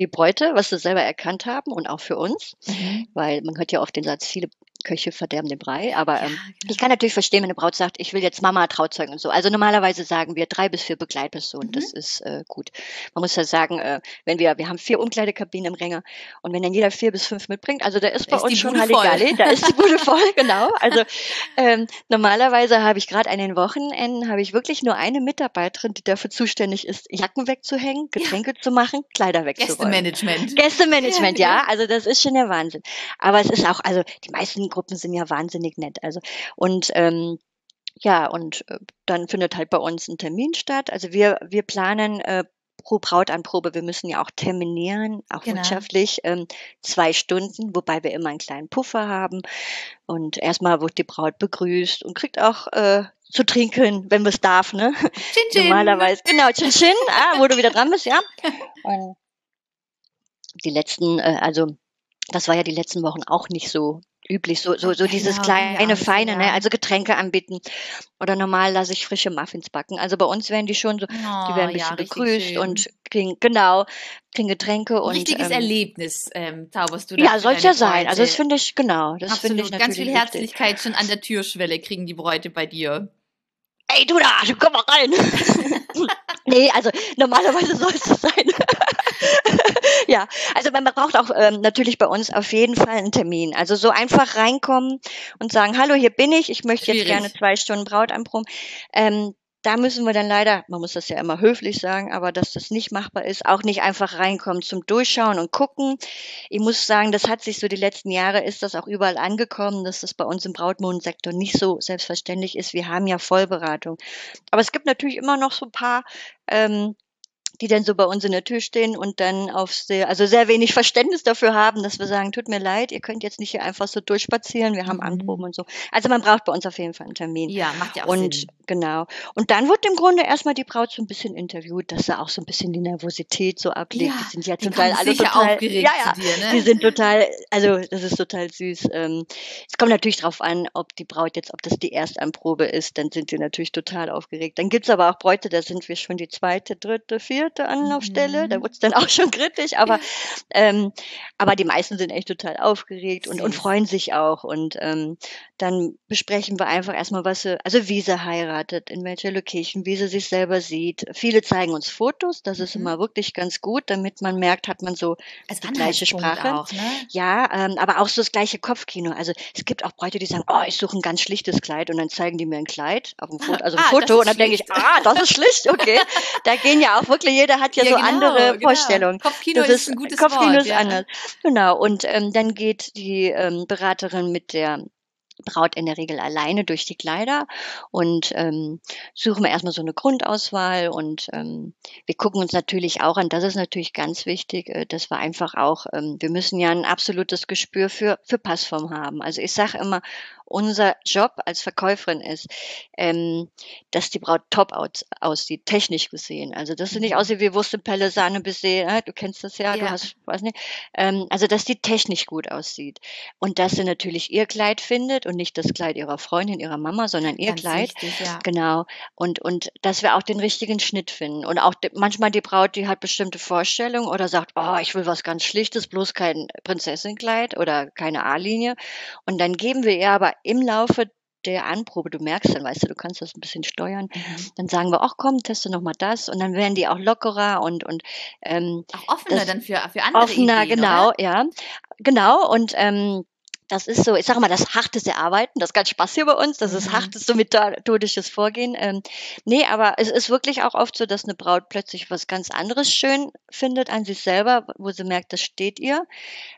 die Bräute, was sie selber erkannt haben und auch für uns, Mhm. weil man hört ja oft den Satz, viele Köche verderben den Brei, aber Ja, ähm, genau. ich kann natürlich verstehen, wenn eine Braut sagt, ich will jetzt Mama Trauzeugen und so. Also normalerweise sagen wir drei bis vier Begleitpersonen. Mhm. Das ist äh, gut. Man muss ja sagen, äh, wenn wir, wir haben vier Umkleidekabinen im Ränger und wenn dann jeder vier bis fünf mitbringt, also da ist Da bei ist uns schon. Halligalli, da ist die Bude voll, genau. Also ähm, normalerweise habe ich gerade an den Wochenenden habe ich wirklich nur eine Mitarbeiterin, die dafür zuständig ist, Jacken wegzuhängen, Getränke zu machen, Kleider wegzuräumen. Gästemanagement. Gästemanagement, Ja, ja, also das ist schon der Wahnsinn. Aber es ist auch, also die meisten Gruppen sind ja wahnsinnig nett. Also und ähm, ja, und äh, dann findet halt bei uns ein Termin statt. Also wir, wir planen äh, pro Brautanprobe, wir müssen ja auch terminieren, auch Genau. wirtschaftlich, ähm, zwei Stunden, wobei wir immer einen kleinen Puffer haben. Und erstmal wird die Braut begrüßt und kriegt auch äh, zu trinken, wenn es darf, ne? Chin Chin. Normalerweise, genau, Chin Chin, ah, wo du wieder dran bist, ja. Und die letzten, äh, also das war ja die letzten Wochen auch nicht so üblich, so, so, so dieses Genau, ja kleine, so, feine, ne? ja. also Getränke anbieten. Oder normal lasse ich frische Muffins backen. Also bei uns werden die schon so, die Oh, werden ein ja, bisschen richtig begrüßt schön. und kriegen, genau, kriegen Getränke Ein und richtiges ähm, Erlebnis ähm, zauberst du da ja, soll ja sein. Also das finde ich, genau, das finde ich natürlich ganz viel. Herzlichkeit schon an der Türschwelle kriegen die Bräute bei dir. Ey, du da, komm mal rein. nee, also normalerweise soll es sein. ja, also man braucht auch ähm, natürlich bei uns auf jeden Fall einen Termin. Also so einfach reinkommen und sagen, hallo, hier bin ich, ich möchte jetzt Schwierig. gerne zwei Stunden Braut anproben. Ähm, da müssen wir dann leider, man muss das ja immer höflich sagen, aber dass das nicht machbar ist, auch nicht einfach reinkommen zum Durchschauen und gucken. Ich muss sagen, das hat sich so die letzten Jahre ist das auch überall angekommen, dass das bei uns im Brautmodensektor nicht so selbstverständlich ist. Wir haben ja Vollberatung. Aber es gibt natürlich immer noch so ein paar ähm, die dann so bei uns in der Tür stehen und dann auf sehr, also sehr wenig Verständnis dafür haben, dass wir sagen, tut mir leid, ihr könnt jetzt nicht hier einfach so durchspazieren, wir haben mhm. Anproben und so. Also man braucht bei uns auf jeden Fall einen Termin. Ja, macht ja auch und, Sinn. Genau. Und dann wird im Grunde erstmal die Braut so ein bisschen interviewt, dass er auch so ein bisschen die Nervosität so ablegt. Ja, die sind ja zum Teil alle total, aufgeregt ja, ja, zu dir, ne? die sind total, also das ist total süß. Ähm, es kommt natürlich drauf an, ob die Braut jetzt, ob das die Erstanprobe ist, dann sind die natürlich total aufgeregt. Dann gibt's aber auch Bräute, da sind wir schon die zweite, dritte, vierte Anlaufstelle. Mhm. Da wird's dann auch schon kritisch, aber, ähm, aber die meisten sind echt total aufgeregt und, und freuen sich auch. Und ähm, dann besprechen wir einfach erstmal, was sie, also wie sie heiratet, in welcher Location, wie sie sich selber sieht. Viele zeigen uns Fotos, das ist Mhm. immer wirklich ganz gut, damit man merkt, hat man so Als die gleiche Sprache. auch, ne? Ja, ähm, aber auch so das gleiche Kopfkino. Also es gibt auch Bräute, die sagen, oh, ich suche ein ganz schlichtes Kleid und dann zeigen die mir ein Kleid auf dem Foto, also ein Ah, Foto ist und dann denke ich, ah, das ist schlicht, okay. Da gehen ja auch wirklich, jeder hat ja, so andere Vorstellungen. Kopfkino Das ist ein gutes Kopfkino Wort. ist ja. anders. Genau. Und ähm, dann geht die ähm, Beraterin mit der Braut in der Regel alleine durch die Kleider und ähm, suchen wir erstmal so eine Grundauswahl und ähm, wir gucken uns natürlich auch an, das ist natürlich ganz wichtig, äh, dass wir einfach auch, ähm, wir müssen ja ein absolutes Gespür für, für Passform haben. Also ich sage immer, unser Job als Verkäuferin ist, ähm, dass die Braut top aus, aussieht, technisch gesehen. Also dass sie nicht aussieht wie Wurstepelle, Sahne bisher, äh, du kennst das ja, du Ja. hast, weiß nicht, ähm, also dass die technisch gut aussieht und dass sie natürlich ihr Kleid findet und nicht das Kleid ihrer Freundin, ihrer Mama, sondern ihr Ganz Kleid. wichtig, ja. Genau. Und, und dass wir auch den richtigen Schnitt finden. Und auch de, manchmal die Braut, die hat bestimmte Vorstellungen oder sagt, oh, ich will was ganz Schlichtes, bloß kein Prinzessinnenkleid oder keine A-Linie. Und dann geben wir ihr aber im Laufe der Anprobe, du merkst dann, weißt du, du kannst das ein bisschen steuern, Mhm. dann sagen wir, ach komm, teste noch mal das. Und dann werden die auch lockerer und, und ähm, Auch offener dann für, für andere offener, Ideen, genau, Oder? ja. Genau. Und ähm, das ist so, ich sage mal, das hartes Erarbeiten, das ist ganz Spaß hier bei uns, das ist Mhm. hartes, so methodisches Vorgehen. Ähm, nee, aber es ist wirklich auch oft so, dass eine Braut plötzlich was ganz anderes schön findet an sich selber, wo sie merkt, das steht ihr,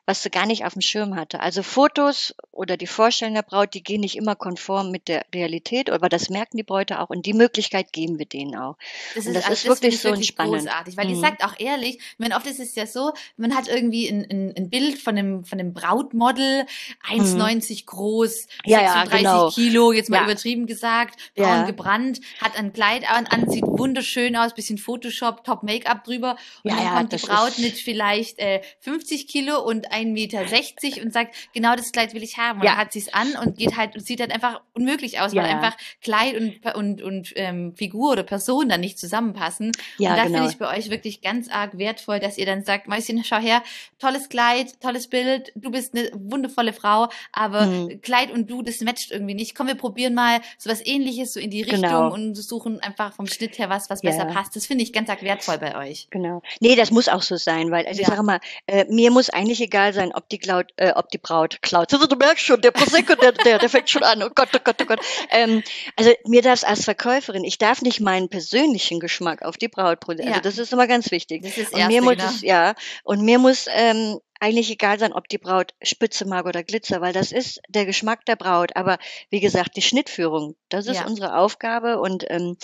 was sie gar nicht auf dem Schirm hatte. Also Fotos oder die Vorstellung der Braut, die gehen nicht immer konform mit der Realität, aber das merken die Bräute auch und die Möglichkeit geben wir denen auch. Das ist, das also ist das wirklich so wirklich entspannend. großartig, weil ihr Mhm. sagt auch ehrlich, ich meine, oft ist es ja so, man hat irgendwie ein, ein, ein Bild von einem, von einem Brautmodel, 1,90 groß, Mhm. Ja, ja, 36 genau. Kilo, jetzt mal Ja. übertrieben gesagt, braun Ja. gebrannt, hat ein Kleid an, an, sieht wunderschön aus, bisschen Photoshop, Top Make-up drüber und Ja, dann ja, kommt die Braut mit vielleicht äh, 50 Kilo und 1,60 Meter und sagt, genau das Kleid will ich haben. Und Ja. dann hat sie es an und geht halt und sieht halt einfach unmöglich aus, Ja, weil ja. einfach Kleid und, und, und ähm, Figur oder Person dann nicht zusammenpassen. Ja, und da genau. finde ich bei euch wirklich ganz arg wertvoll, dass ihr dann sagt, Mäuschen, schau her, tolles Kleid, tolles Bild, du bist eine wundervolle Frau, aber Mhm. Kleid und du, das matcht irgendwie nicht. Komm, wir probieren mal so was ähnliches, so in die Richtung Genau. und suchen einfach vom Schnitt her was, was Ja. besser passt. Das finde ich ganz arg wertvoll bei euch. Genau. Nee, das muss auch so sein, weil also ich Ja. sage mal, äh, mir muss eigentlich egal sein, ob die Cloud, äh, ob die Braut. Also, du merkst schon, der Prosecco, der, der, der fängt schon an. Oh Gott, oh Gott, oh Gott. Ähm, also mir darf es als Verkäuferin, ich darf nicht meinen persönlichen Geschmack auf die Braut produzieren. Ja. Also das ist immer ganz wichtig. Das ist Und mir muss genau. es, ja, und mir muss ähm, eigentlich egal sein, ob die Braut Spitze mag oder Glitzer, weil das ist der Geschmack der Braut. Aber wie gesagt, die Schnittführung, das ist Ja. unsere Aufgabe und ähm,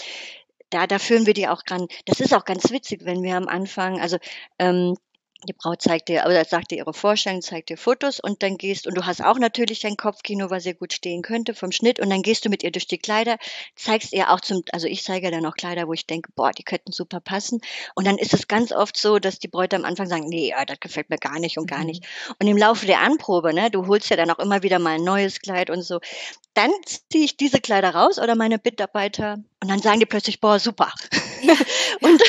da, da führen wir die auch dran. Das ist auch ganz witzig, wenn wir am Anfang, also ähm, die Braut zeigt dir, oder sagt dir ihre Vorstellung, zeigt dir Fotos und dann gehst, und du hast auch natürlich dein Kopfkino, was ihr gut stehen könnte vom Schnitt, und dann gehst du mit ihr durch die Kleider, zeigst ihr auch zum, also ich zeige dann auch Kleider, wo ich denke, boah, die könnten super passen. Und dann ist es ganz oft so, dass die Bräute am Anfang sagen, nee, ja, das gefällt mir gar nicht und gar Mhm. nicht. Und im Laufe der Anprobe, ne, du holst ja dann auch immer wieder mal ein neues Kleid und so, dann ziehe ich diese Kleider raus oder meine Mitarbeiter und dann sagen die plötzlich, boah, super. Ja, Und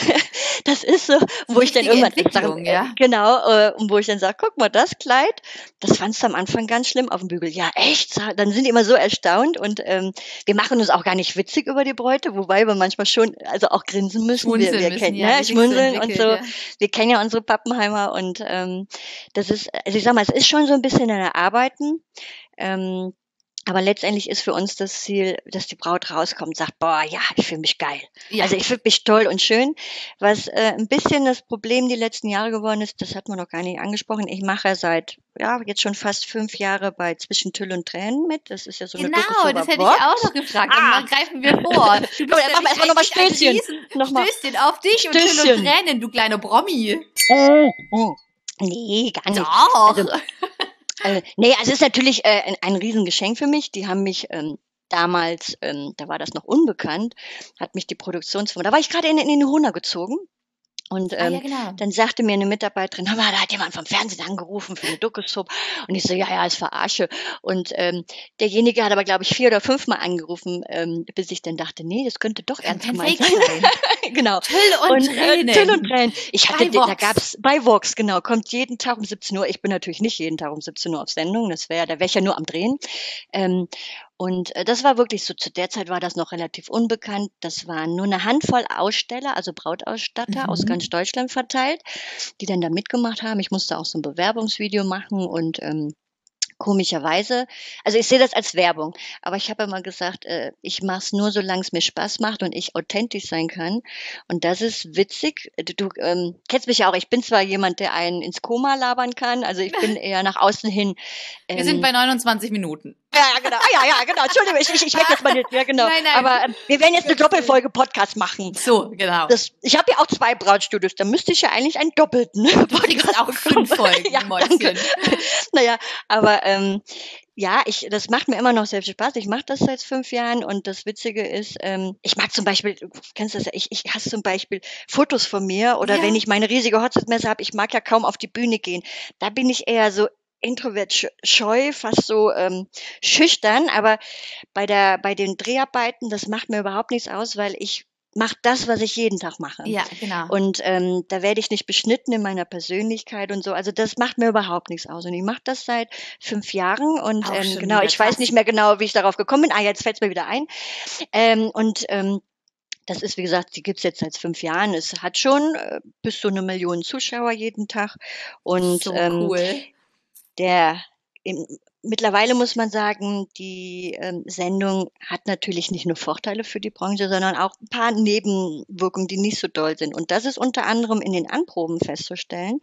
das ist so, wo ich dann irgendwann Entwicklung, sag, ja. äh, genau, äh, und wo ich dann sage, guck mal, das Kleid, das fandst du am Anfang ganz schlimm auf dem Bügel. Ja, echt? Dann sind die immer so erstaunt und ähm, wir machen uns auch gar nicht witzig über die Bräute, wobei wir manchmal schon, also auch grinsen müssen. wir, Schmunzeln wir müssen, kennen, ja, ne? Schmunzeln und so. ja. Wir kennen ja unsere Pappenheimer und ähm, das ist, also ich sag mal, es ist schon so ein bisschen ein Erarbeiten. Ähm, Aber letztendlich ist für uns das Ziel, dass die Braut rauskommt und sagt, boah, ja, ich fühle mich geil. Ja. Also ich fühle mich toll und schön. Was äh, ein bisschen das Problem die letzten Jahre geworden ist, das hat man noch gar nicht angesprochen. Ich mache seit, ja, jetzt schon fast fünf Jahre bei Zwischen Tüll und Tränen mit. Das ist ja so eine Genau, das hätte über ich auch noch gefragt. Und Ah. dann greifen wir vor. Du Komm, dann machen wir erstmal nochmal Stößchen. Nochmal. Stößchen auf dich und Tüll und Stößchen. Tränen, du kleiner Brommi. Nee, gar nicht. Doch. Also, äh, nee, also es ist natürlich äh, ein, ein Riesengeschenk für mich. Die haben mich ähm, damals, ähm, da war das noch unbekannt, hat mich die Produktionsfirma, da war ich gerade in, in den Hohner gezogen. Und ah, ähm, ja, genau. dann sagte mir eine Mitarbeiterin, hör mal, da hat jemand vom Fernsehen angerufen für eine Doku-Soap. Und ich so, ja, ja, ist verarsche. Und ähm, derjenige hat aber, glaube ich, vier oder fünfmal angerufen, ähm, bis ich dann dachte, nee, das könnte doch ernst gemeint sein. sein. genau. Tüll und, Und Tränen. äh, Till und Tränen. Ich hatte, da gab's bei Vox, genau, kommt jeden Tag um 17 Uhr. Ich bin natürlich nicht jeden Tag um 17 Uhr auf Sendung, das wäre, da wäre ich ja nur am Drehen. Ähm, und äh, das war wirklich so, zu der Zeit war das noch relativ unbekannt. Das waren nur eine Handvoll Aussteller, also Brautausstatter aus Mhm. ganz Deutschland verteilt, die dann da mitgemacht haben. Ich musste auch so ein Bewerbungsvideo machen und ähm, komischerweise, also ich sehe das als Werbung, aber ich habe immer gesagt, äh, ich mache es nur, solange es mir Spaß macht und ich authentisch sein kann. Und das ist witzig. Du, du ähm, kennst mich ja auch. Ich bin zwar jemand, der einen ins Koma labern kann, also ich bin eher nach außen hin. Ähm, Wir sind bei 29 Minuten. Ja, ja, genau. Ah, ja, ja, genau. Entschuldigung, ich, ich, ich weg jetzt mal nicht. Ja, genau. Nein, nein. Aber ähm, wir werden jetzt eine Doppelfolge Podcast machen. So, genau. Das, ich habe ja auch zwei Brautstudios, da müsste ich ja eigentlich einen doppelten du kriegst auch fünf Folgen, Ja, danke. naja, aber ähm, ja, ich, das macht mir immer noch sehr viel Spaß. Ich mache das seit fünf Jahren und das Witzige ist, ähm, ich mag zum Beispiel, du kennst das ja, ich, ich hasse zum Beispiel Fotos von mir oder Ja. wenn ich meine riesige Hochzeitsmesse habe, ich mag ja kaum auf die Bühne gehen. Da bin ich eher so introvert sch- scheu, fast so ähm, schüchtern, aber bei der bei den Dreharbeiten, das macht mir überhaupt nichts aus, weil ich mache das, was ich jeden Tag mache. Ja, genau. Und ähm, da werde ich nicht beschnitten in meiner Persönlichkeit und so. Also das macht mir überhaupt nichts aus. Und ich mache das seit fünf Jahren und Auch ähm, genau, ich weiß nicht mehr genau, wie ich darauf gekommen bin. Ah, jetzt fällt es mir wieder ein. Ähm, und ähm, das ist, wie gesagt, die gibt's jetzt seit fünf Jahren. Es hat schon äh, bis zu eine Million Zuschauer jeden Tag. Und so ähm, cool. Im, mittlerweile muss man sagen, die ähm, Sendung hat natürlich nicht nur Vorteile für die Branche, sondern auch ein paar Nebenwirkungen, die nicht so doll sind. Und das ist unter anderem in den Anproben festzustellen.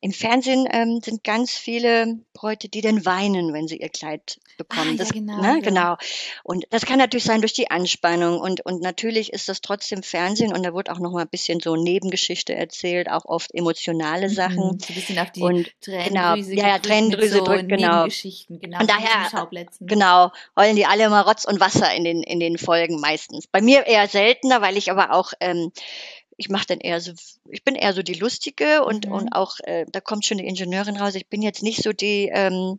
Im Fernsehen ähm, sind ganz viele Bräute, die dann weinen, wenn sie ihr Kleid bekommen. Ah, ja, das, genau, ne, ja. genau. Und das kann natürlich sein durch die Anspannung und und natürlich ist das trotzdem Fernsehen und da wird auch noch mal ein bisschen so Nebengeschichte erzählt, auch oft emotionale Sachen. Mhm, so ein bisschen auf die Und genau, Tränendrüse ja, ja, gedrückt Tränendrüse so drückt, genau. Nebengeschichten, genau. Und daher- Schauplätzen. Genau, heulen die alle immer Rotz und Wasser in den, in den Folgen meistens. Bei mir eher seltener, weil ich aber auch, ähm, ich mache dann eher so, ich bin eher so die Lustige und, Mhm. und auch, äh, da kommt schon die Ingenieurin raus. Ich bin jetzt nicht so die, ähm,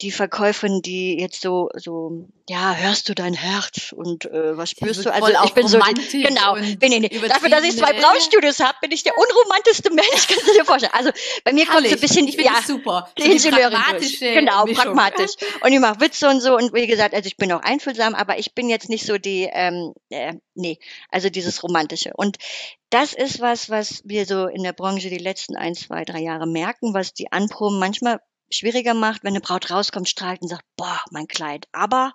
die Verkäuferin, die jetzt so, so, ja, hörst du dein Herz und äh, was spürst du? Also ich bin so, genau, bin ich nicht. Dafür, dass ich zwei übertriebene- Brautstudios habe, bin ich der unromantischste Mensch, kannst du dir vorstellen. Also bei mir kommt so ein bisschen, ich finde ja, super. die So Ingenieurin durch. Genau, Mischung. pragmatisch. Und ich mache Witze und so. Und wie gesagt, also ich bin auch einfühlsam, aber ich bin jetzt nicht so die, ähm, äh, nee, also dieses Romantische. Und das ist was, was wir so in der Branche die letzten ein, zwei, drei Jahre merken, was die Anproben manchmal schwieriger macht, wenn eine Braut rauskommt, strahlt und sagt, boah, mein Kleid. Aber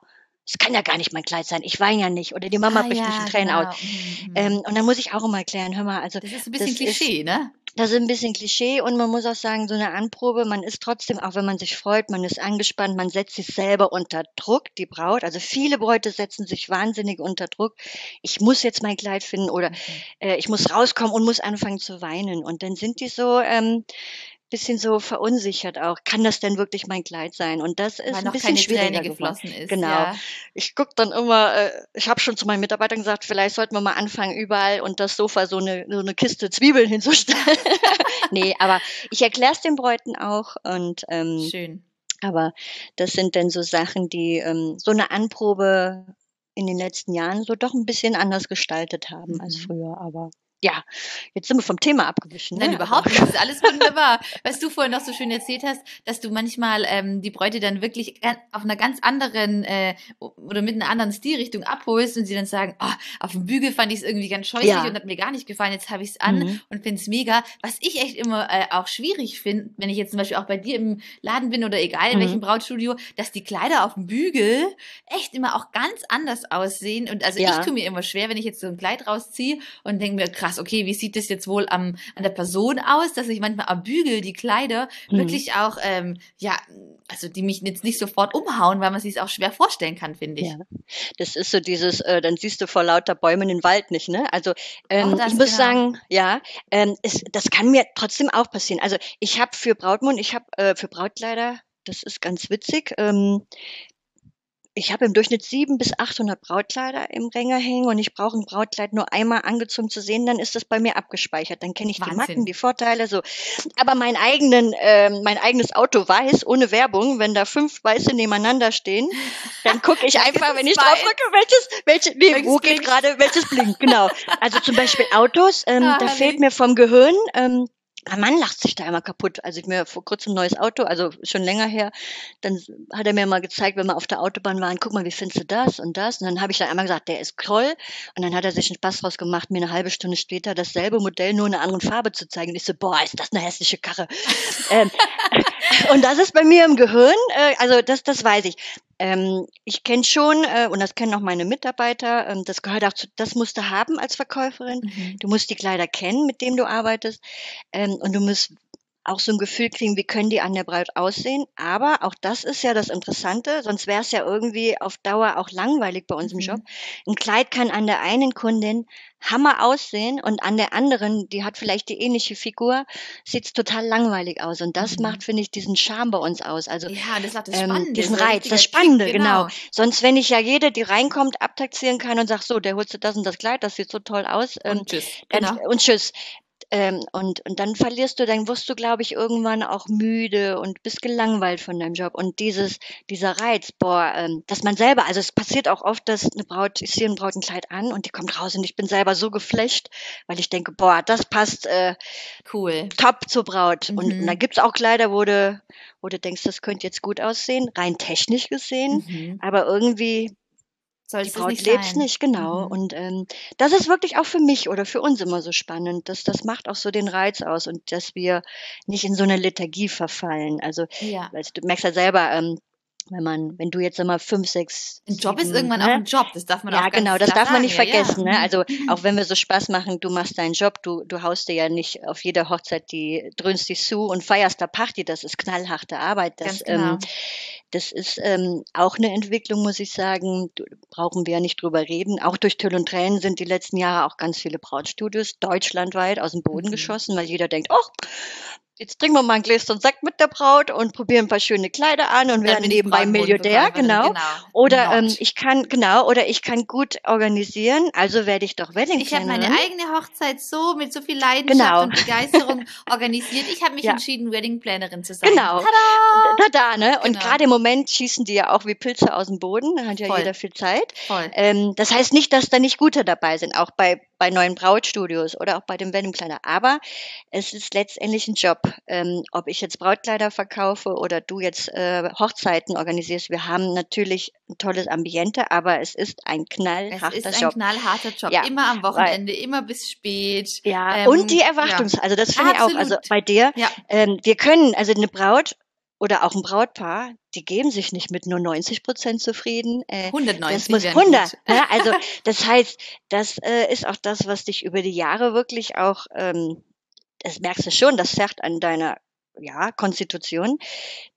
es kann ja gar nicht mein Kleid sein. Ich weine ja nicht. Oder die Mama Ah, bricht ja, nicht in Tränen genau. aus. Mhm, mhm. Ähm, und dann muss ich auch immer erklären, hör mal, also das ist ein bisschen das ist- Klischee, ne? das ist ein bisschen Klischee und man muss auch sagen, so eine Anprobe, man ist trotzdem, auch wenn man sich freut, man ist angespannt, man setzt sich selber unter Druck, die Braut. Also viele Bräute setzen sich wahnsinnig unter Druck. Ich muss jetzt mein Kleid finden oder Mhm. äh, ich muss rauskommen und muss anfangen zu weinen. Und dann sind die so ähm, bisschen so verunsichert auch. Kann das denn wirklich mein Kleid sein? Und das ist ein noch bisschen keine schwieriger Träne geflossen ist. Genau. Ja. Ich guck dann immer, äh, ich habe schon zu meinen Mitarbeitern gesagt, vielleicht sollten wir mal anfangen, überall und das Sofa so eine, so eine Kiste Zwiebeln hinzustellen. nee, aber ich erkläre es den Bräuten auch und ähm, Schön. aber das sind dann so Sachen, die ähm, so eine Anprobe in den letzten Jahren so doch ein bisschen anders gestaltet haben als Mhm. früher. Aber ja, jetzt sind wir vom Thema abgewichen. Nein, ne? überhaupt nicht. Das ist alles wunderbar. Was du vorhin noch so schön erzählt hast, dass du manchmal ähm, die Bräute dann wirklich auf einer ganz anderen äh, oder mit einer anderen Stilrichtung abholst und sie dann sagen, oh, auf dem Bügel fand ich es irgendwie ganz scheußlich Ja. und hat mir gar nicht gefallen, jetzt habe ich es an Mhm. und finde es mega. Was ich echt immer äh, auch schwierig finde, wenn ich jetzt zum Beispiel auch bei dir im Laden bin oder egal in Mhm. welchem Brautstudio, dass die Kleider auf dem Bügel echt immer auch ganz anders aussehen. Und also Ja. ich tue mir immer schwer, wenn ich jetzt so ein Kleid rausziehe und denke mir, krass, okay, wie sieht das jetzt wohl am, an der Person aus, dass ich manchmal am Bügel die Kleider Mhm. wirklich auch, ähm, ja, also die mich jetzt nicht sofort umhauen, weil man sich es auch schwer vorstellen kann, finde ich. Ja. Das ist so dieses, äh, dann siehst du vor lauter Bäumen den Wald nicht, ne? Also ähm, Oh, ich muss genau. sagen, ja, ähm, es, das kann mir trotzdem auch passieren. Also ich habe für Brautmund, ich habe äh, für Brautkleider, das ist ganz witzig, ähm, ich habe im Durchschnitt sieben bis 800 Brautkleider im Ränger hängen und ich brauche ein Brautkleid nur einmal angezogen zu sehen, dann ist das bei mir abgespeichert. Dann kenne ich die Wahnsinn. Macken, die Vorteile, so. Aber mein eigenen, ähm, mein eigenes Auto weiß, ohne Werbung, wenn da fünf Weiße nebeneinander stehen, dann gucke ich einfach, wenn ich drauf drücke, welches, welche, nee, Welches wo geht blinkt. gerade, welches blinkt, genau. Also zum Beispiel Autos, ähm, Ah, da fehlt mir vom Gehirn, ähm, mein Mann lacht sich da immer kaputt. Also ich mir vor kurzem ein neues Auto, also schon länger her, dann hat er mir mal gezeigt, wenn wir auf der Autobahn waren, guck mal, wie findest du das und das? Und dann habe ich dann einmal gesagt, der ist Kroll. Und dann hat er sich einen Spaß draus gemacht, mir eine halbe Stunde später dasselbe Modell nur in einer anderen Farbe zu zeigen. Und ich so, boah, ist das eine hässliche Karre. ähm, und das ist bei mir im Gehirn, äh, also das, das weiß ich. Ähm, ich kenne schon, äh, und das kennen auch meine Mitarbeiter, ähm, das gehört auch zu, das musst du haben als Verkäuferin. Mhm. Du musst die Kleider kennen, mit denen du arbeitest. Ähm, und du musst auch so ein Gefühl kriegen, wie können die an der Braut aussehen. Aber auch das ist ja das Interessante, sonst wäre es ja irgendwie auf Dauer auch langweilig bei uns im Mhm. Job. Ein Kleid kann an der einen Kundin Hammer aussehen und an der anderen, die hat vielleicht die ähnliche Figur, sieht's total langweilig aus. Und das Mhm. macht, finde ich, diesen Charme bei uns aus. Also Ja, das hat das ähm, Spannende. diesen Reiz, das Kick, Spannende, genau. Sonst, wenn ich ja jede, die reinkommt, abtaxieren kann und sag, so, der holst du das und das Kleid, das sieht so toll aus. Ähm, Und tschüss. dann, Genau. Und tschüss. Ähm, und, und dann verlierst du, dann wirst du, glaube ich, irgendwann auch müde und bist gelangweilt von deinem Job. Und dieses, dieser Reiz, boah, ähm, dass man selber, also es passiert auch oft, dass eine Braut, ich sehe ein Kleid an und die kommt raus und ich bin selber so geflasht, weil ich denke, boah, das passt äh, Cool. top zur Braut. Und, Mhm. und da gibt's auch Kleider, wo du, wo du denkst, das könnte jetzt gut aussehen, rein technisch gesehen. Mhm. Aber irgendwie Soll die Braut nicht lebt's sein? nicht, genau. Mhm. Und ähm, das ist wirklich auch für mich oder für uns immer so spannend. Das, das macht auch so den Reiz aus und dass wir nicht in so eine Lethargie verfallen. Also, Ja. weißt, du du merkst ja selber, ähm, wenn man, wenn du jetzt immer fünf, sechs, Ein Job ist sieben, irgendwann ne? auch ein Job, das darf man auch Ja, ganz genau, das darf man nicht sagen. Vergessen. ja. Ne? Also auch wenn wir so Spaß machen, du machst deinen Job, du, du haust dir ja nicht auf jeder Hochzeit die dröhnst dich zu und feierst da Party. Das ist knallharte Arbeit. Das, Ganz genau. ähm, das ist ähm, auch eine Entwicklung, muss ich sagen. Du, brauchen wir ja nicht drüber reden. Auch durch Tüll und Tränen sind die letzten Jahre auch ganz viele Brautstudios deutschlandweit aus dem Boden Mhm. geschossen, weil jeder denkt, oh, Jetzt trinken wir mal ein Gläschen Sekt mit der Braut und probieren ein paar schöne Kleider an und werden nebenbei Millionär, Brautmodenverkäuferin, genau. Oder ähm, ich kann, genau, oder ich kann gut organisieren, also werde ich doch Wedding Ich habe meine eigene Hochzeit so mit so viel Leidenschaft Genau. und Begeisterung organisiert. Ich habe mich Ja. entschieden, Wedding Plannerin zu sein. Genau. Tada! Da, da, ne? Und Genau. gerade im Moment schießen die ja auch wie Pilze aus dem Boden, da hat ja Voll. jeder viel Zeit. Voll. Ähm, das heißt nicht, dass da nicht gute dabei sind, auch bei, bei neuen Brautstudios oder auch bei dem Wedding Planner. Aber es ist letztendlich ein Job. Ähm, ob ich jetzt Brautkleider verkaufe oder du jetzt äh, Hochzeiten organisierst, wir haben natürlich ein tolles Ambiente, aber es ist ein Es knallharter ist ein Job. knallharter Job. Ja, Immer am Wochenende, immer bis spät. Ja, Ähm, und die ja. Erwartungs, also das finde ich auch, also bei dir, Ja. ähm, wir können, also eine Braut oder auch ein Brautpaar, die geben sich nicht mit nur 90 Prozent zufrieden. Äh, 190 das muss wären 100. gut. Ne? Also das heißt, das äh, ist auch das, was dich über die Jahre wirklich auch, ähm, das merkst du schon, das zerrt an deiner ja, Konstitution.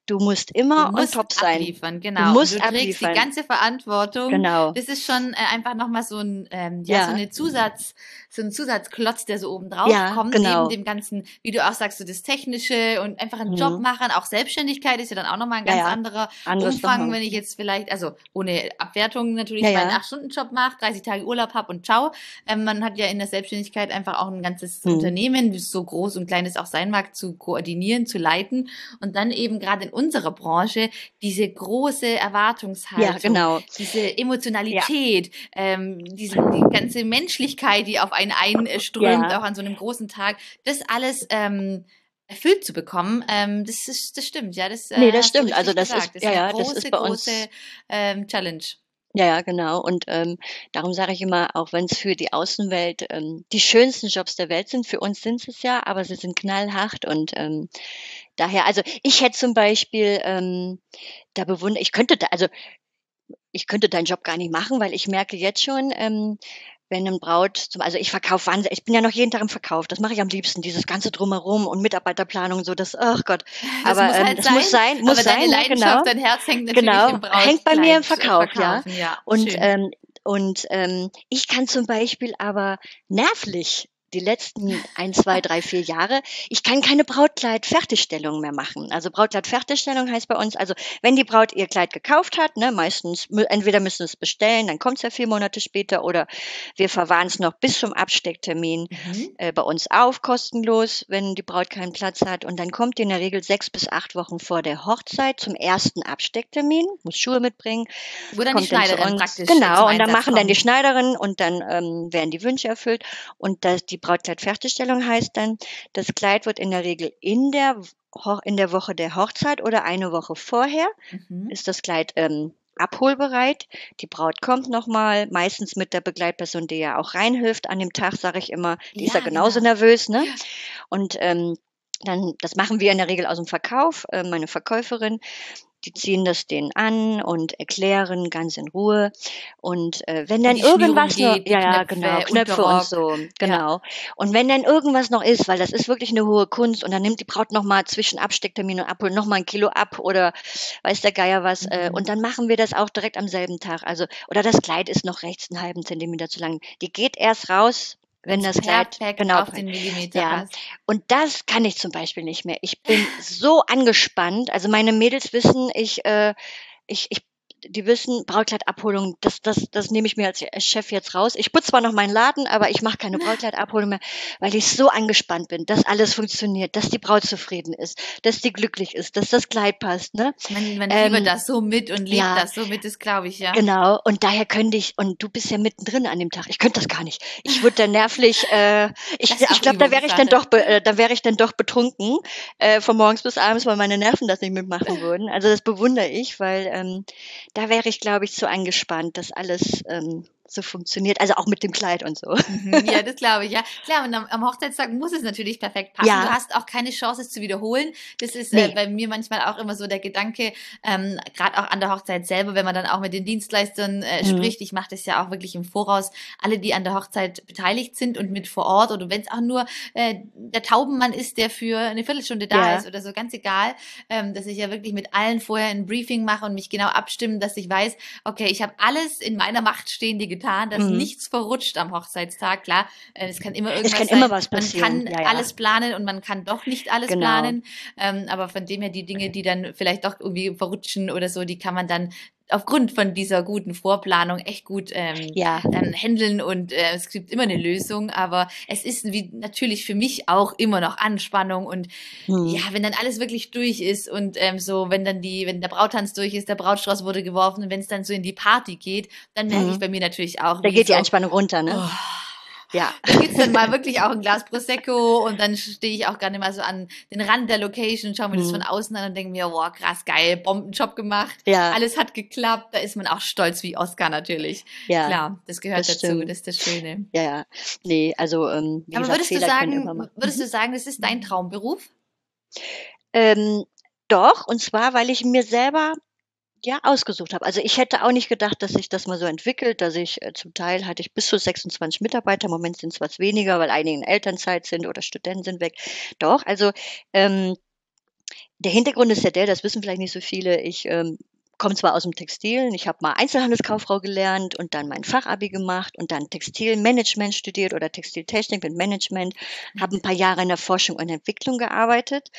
Du musst immer Du on musst top sein. abliefern, genau. musst und du trägst die ganze Verantwortung. Genau. Das ist schon äh, einfach nochmal so ein, ähm, ja, Ja. so eine Zusatz, so ein Zusatzklotz, der so oben drauf Ja, kommt, genau. neben dem ganzen, wie du auch sagst, so das Technische und einfach einen Mhm. Job machen. Auch Selbstständigkeit ist ja dann auch nochmal ein ganz ja. anderer Anderes Umfang, wenn ich jetzt vielleicht, also ohne Abwertung natürlich Ja, meinen ja. 8-Stunden-Job mache, 30 Tage Urlaub habe und ciao. Ähm, man hat ja in der Selbstständigkeit einfach auch ein ganzes Mhm. Unternehmen, so groß und klein es auch sein mag, zu koordinieren, zu leiten und dann eben gerade in unserer Branche diese große Erwartungshaltung, Ja, genau. diese Emotionalität, ähm, diese die ganze Menschlichkeit, die auf einen einströmt, Ja. auch an so einem großen Tag, das alles ähm, erfüllt zu bekommen, ähm, das ist, das stimmt, ja, das, äh, Nee, das du stimmt. Also das ist- gesagt. ja, eine ja, das große, ist bei uns- große ähm, Challenge. Ja, ja, genau. Und ähm, darum sage ich immer, auch wenn es für die Außenwelt ähm, die schönsten Jobs der Welt sind, für uns sind es ja, aber sie sind knallhart und ähm, daher, also ich hätte zum Beispiel ähm, da bewundert, ich könnte da, also ich könnte deinen Job gar nicht machen, weil ich merke jetzt schon, ähm, wenn ein Braut, zum, also ich verkaufe wahnsinnig, ich bin ja noch jeden Tag im Verkauf, das mache ich am liebsten, dieses ganze Drumherum und Mitarbeiterplanung, so das, ach Gott, Das aber muss ähm, halt das sein, muss sein, muss aber sein, deine Leidenschaft, genau. dein Herz hängt natürlich Genau, im Brautkleid. hängt bei mir im äh, Verkauf, ja. Ja. Und, Schön. ähm, und ähm, ich kann zum Beispiel aber nervlich die letzten ein, zwei, drei, vier Jahre, ich kann keine Brautkleid-Fertigstellung mehr machen. Also Brautkleid-Fertigstellung heißt bei uns, also wenn die Braut ihr Kleid gekauft hat, ne, meistens, entweder müssen es bestellen, dann kommt es ja vier Monate später, oder wir verwahren es noch bis zum Abstecktermin Mhm. äh, bei uns auf, kostenlos, wenn die Braut keinen Platz hat. Und dann kommt die in der Regel sechs bis acht Wochen vor der Hochzeit zum ersten Abstecktermin, muss Schuhe mitbringen, Wo dann die dann Schneiderin uns. praktisch Genau, und dann machen dann die. Schneiderin und dann ähm, werden die Wünsche erfüllt. Und das, die Brautkleidfertigstellung heißt dann, das Kleid wird in der Regel in der, Ho- in der Woche der Hochzeit oder eine Woche vorher Mhm. ist das Kleid ähm, abholbereit. Die Braut kommt nochmal, meistens mit der Begleitperson, die ja auch reinhilft. An dem Tag sage ich immer, die ist ja Ja, genauso genau. nervös, ne? Und ähm, dann, das machen wir in der Regel aus dem Verkauf. Äh, meine Verkäuferin, die ziehen das denen an und erklären ganz in Ruhe. Und äh, wenn dann die irgendwas noch, geht, die ja, ja, Knöpfe, genau, Knöpfe und so, genau. Und wenn dann irgendwas noch ist, weil das ist wirklich eine hohe Kunst und dann nimmt die Braut nochmal zwischen Abstecktermin und Abholen nochmal ein Kilo ab oder weiß der Geier was. Äh, Mhm. und dann machen wir das auch direkt am selben Tag. Also, oder das Kleid ist noch rechts einen halben Zentimeter zu lang. Die geht erst raus, wenn das perfekt genau auf den Millimeter Ja. passt. und das kann ich zum Beispiel nicht mehr. Ich bin so angespannt. Also meine Mädels wissen, ich, äh, ich, ich, die wissen, Brautkleidabholung, das, das, das nehme ich mir als Chef jetzt raus. Ich putze zwar noch meinen Laden, aber ich mache keine Brautkleidabholung mehr, weil ich so angespannt bin, dass alles funktioniert, dass die Braut zufrieden ist, dass die glücklich ist, dass das Kleid passt, ne? Man, man Ähm, fiebert das so mit und lebt ja. das so mit, das glaube ich, ja. Genau, und daher könnte ich, und du bist ja mittendrin an dem Tag, ich könnte das gar nicht. Ich würde dann nervlich, äh, ich, ich glaube, da wäre ich dann doch, äh, da wäre ich dann doch betrunken, äh, von morgens bis abends, weil meine Nerven das nicht mitmachen würden. Also das bewundere ich, weil ähm, da wäre ich, glaube ich, zu angespannt, dass alles ähm, so funktioniert, also auch mit dem Kleid und so. Mhm, ja, das glaube ich, ja. Klar, und am, am Hochzeitstag muss es natürlich perfekt passen. Ja. Du hast auch keine Chance, es zu wiederholen. Das ist äh, Nee. bei mir manchmal auch immer so der Gedanke, ähm, gerade auch an der Hochzeit selber, wenn man dann auch mit den Dienstleistern äh, Mhm. spricht. Ich mache das ja auch wirklich im Voraus. Alle, die an der Hochzeit beteiligt sind und mit vor Ort oder wenn es auch nur äh, der Taubenmann ist, der für eine Viertelstunde da Ja. ist oder so, ganz egal, ähm, dass ich ja wirklich mit allen vorher ein Briefing mache und mich genau abstimmen, dass ich weiß, okay, ich habe alles in meiner Macht Stehende getan, dass Mhm. nichts verrutscht am Hochzeitstag. Klar, äh, es kann immer irgendwas kann sein. immer was Man passieren, kann ja, ja. alles planen und man kann doch nicht alles Genau. planen. Ähm, aber von dem her die Dinge, die dann vielleicht doch irgendwie verrutschen oder so, die kann man dann aufgrund von dieser guten Vorplanung echt gut ähm, Ja. dann handeln und äh, es gibt immer eine Lösung, aber es ist wie natürlich für mich auch immer noch Anspannung und Hm. ja, wenn dann alles wirklich durch ist und ähm, so, wenn dann die, wenn der Brautanz durch ist, der Brautstrauß wurde geworfen und wenn es dann so in die Party geht, dann merke Mhm. ich bei mir natürlich auch, Da geht die so, Anspannung runter, ne? oh, Ja. da gibt's dann mal wirklich auch ein Glas Prosecco und dann stehe ich auch gerne mal so an den Rand der Location, schaue mir das Mhm. von außen an und denke mir, wow, krass, geil, Bombenjob gemacht. Ja. Alles hat geklappt, da ist man auch stolz wie Oscar natürlich. Ja. Klar, das gehört das dazu, stimmt. das ist das Schöne. Ja, ja. Nee, also, ähm, Aber gesagt, würdest du Fehler können sagen, würdest du sagen, das ist dein Traumberuf? Ähm, doch, und zwar, weil ich mir selber ja ausgesucht habe. Also ich hätte auch nicht gedacht, dass sich das mal so entwickelt, dass ich äh, zum Teil hatte ich bis zu 26 Mitarbeiter, im Moment sind es was weniger, weil einige in Elternzeit sind oder Studenten sind weg. Doch, also ähm, der Hintergrund ist ja der, das wissen vielleicht nicht so viele, ich ähm, komme zwar aus dem Textil, ich habe mal Einzelhandelskauffrau gelernt und dann mein Fachabi gemacht und dann Textilmanagement studiert oder Textiltechnik mit Management, habe ein paar Jahre in der Forschung und Entwicklung gearbeitet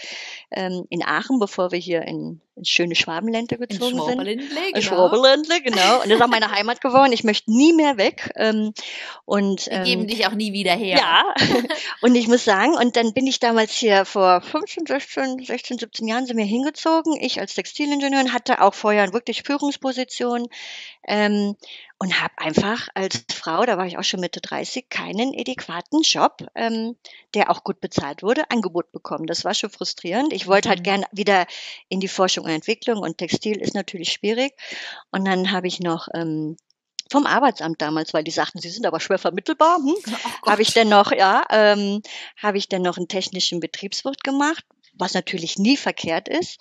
ähm, in Aachen, bevor wir hier in, schöne Schwabenländle gezogen sind. Genau. Schwabenländle, genau. Und das ist auch meine Heimat geworden. Ich möchte nie mehr weg. Ähm, und, Wir geben ähm, dich auch nie wieder her. ja, und ich muss sagen, und dann bin ich damals hier vor 15, 16, 16, 17 Jahren sind wir hingezogen. Ich als Textilingenieurin hatte auch vorher wirklich Führungspositionen ähm, und habe einfach als Frau, da war ich auch schon Mitte 30, keinen adäquaten Job, ähm, der auch gut bezahlt wurde, Angebot bekommen. Das war schon frustrierend. Ich wollte halt Mhm. gern wieder in die Forschung und Entwicklung und Textil ist natürlich schwierig. Und dann habe ich noch ähm, vom Arbeitsamt damals, weil die sagten, sie sind aber schwer vermittelbar, hm, Gott. habe ich dann noch, ja, ähm, habe ich dann noch einen technischen Betriebswirt gemacht, was natürlich nie verkehrt ist.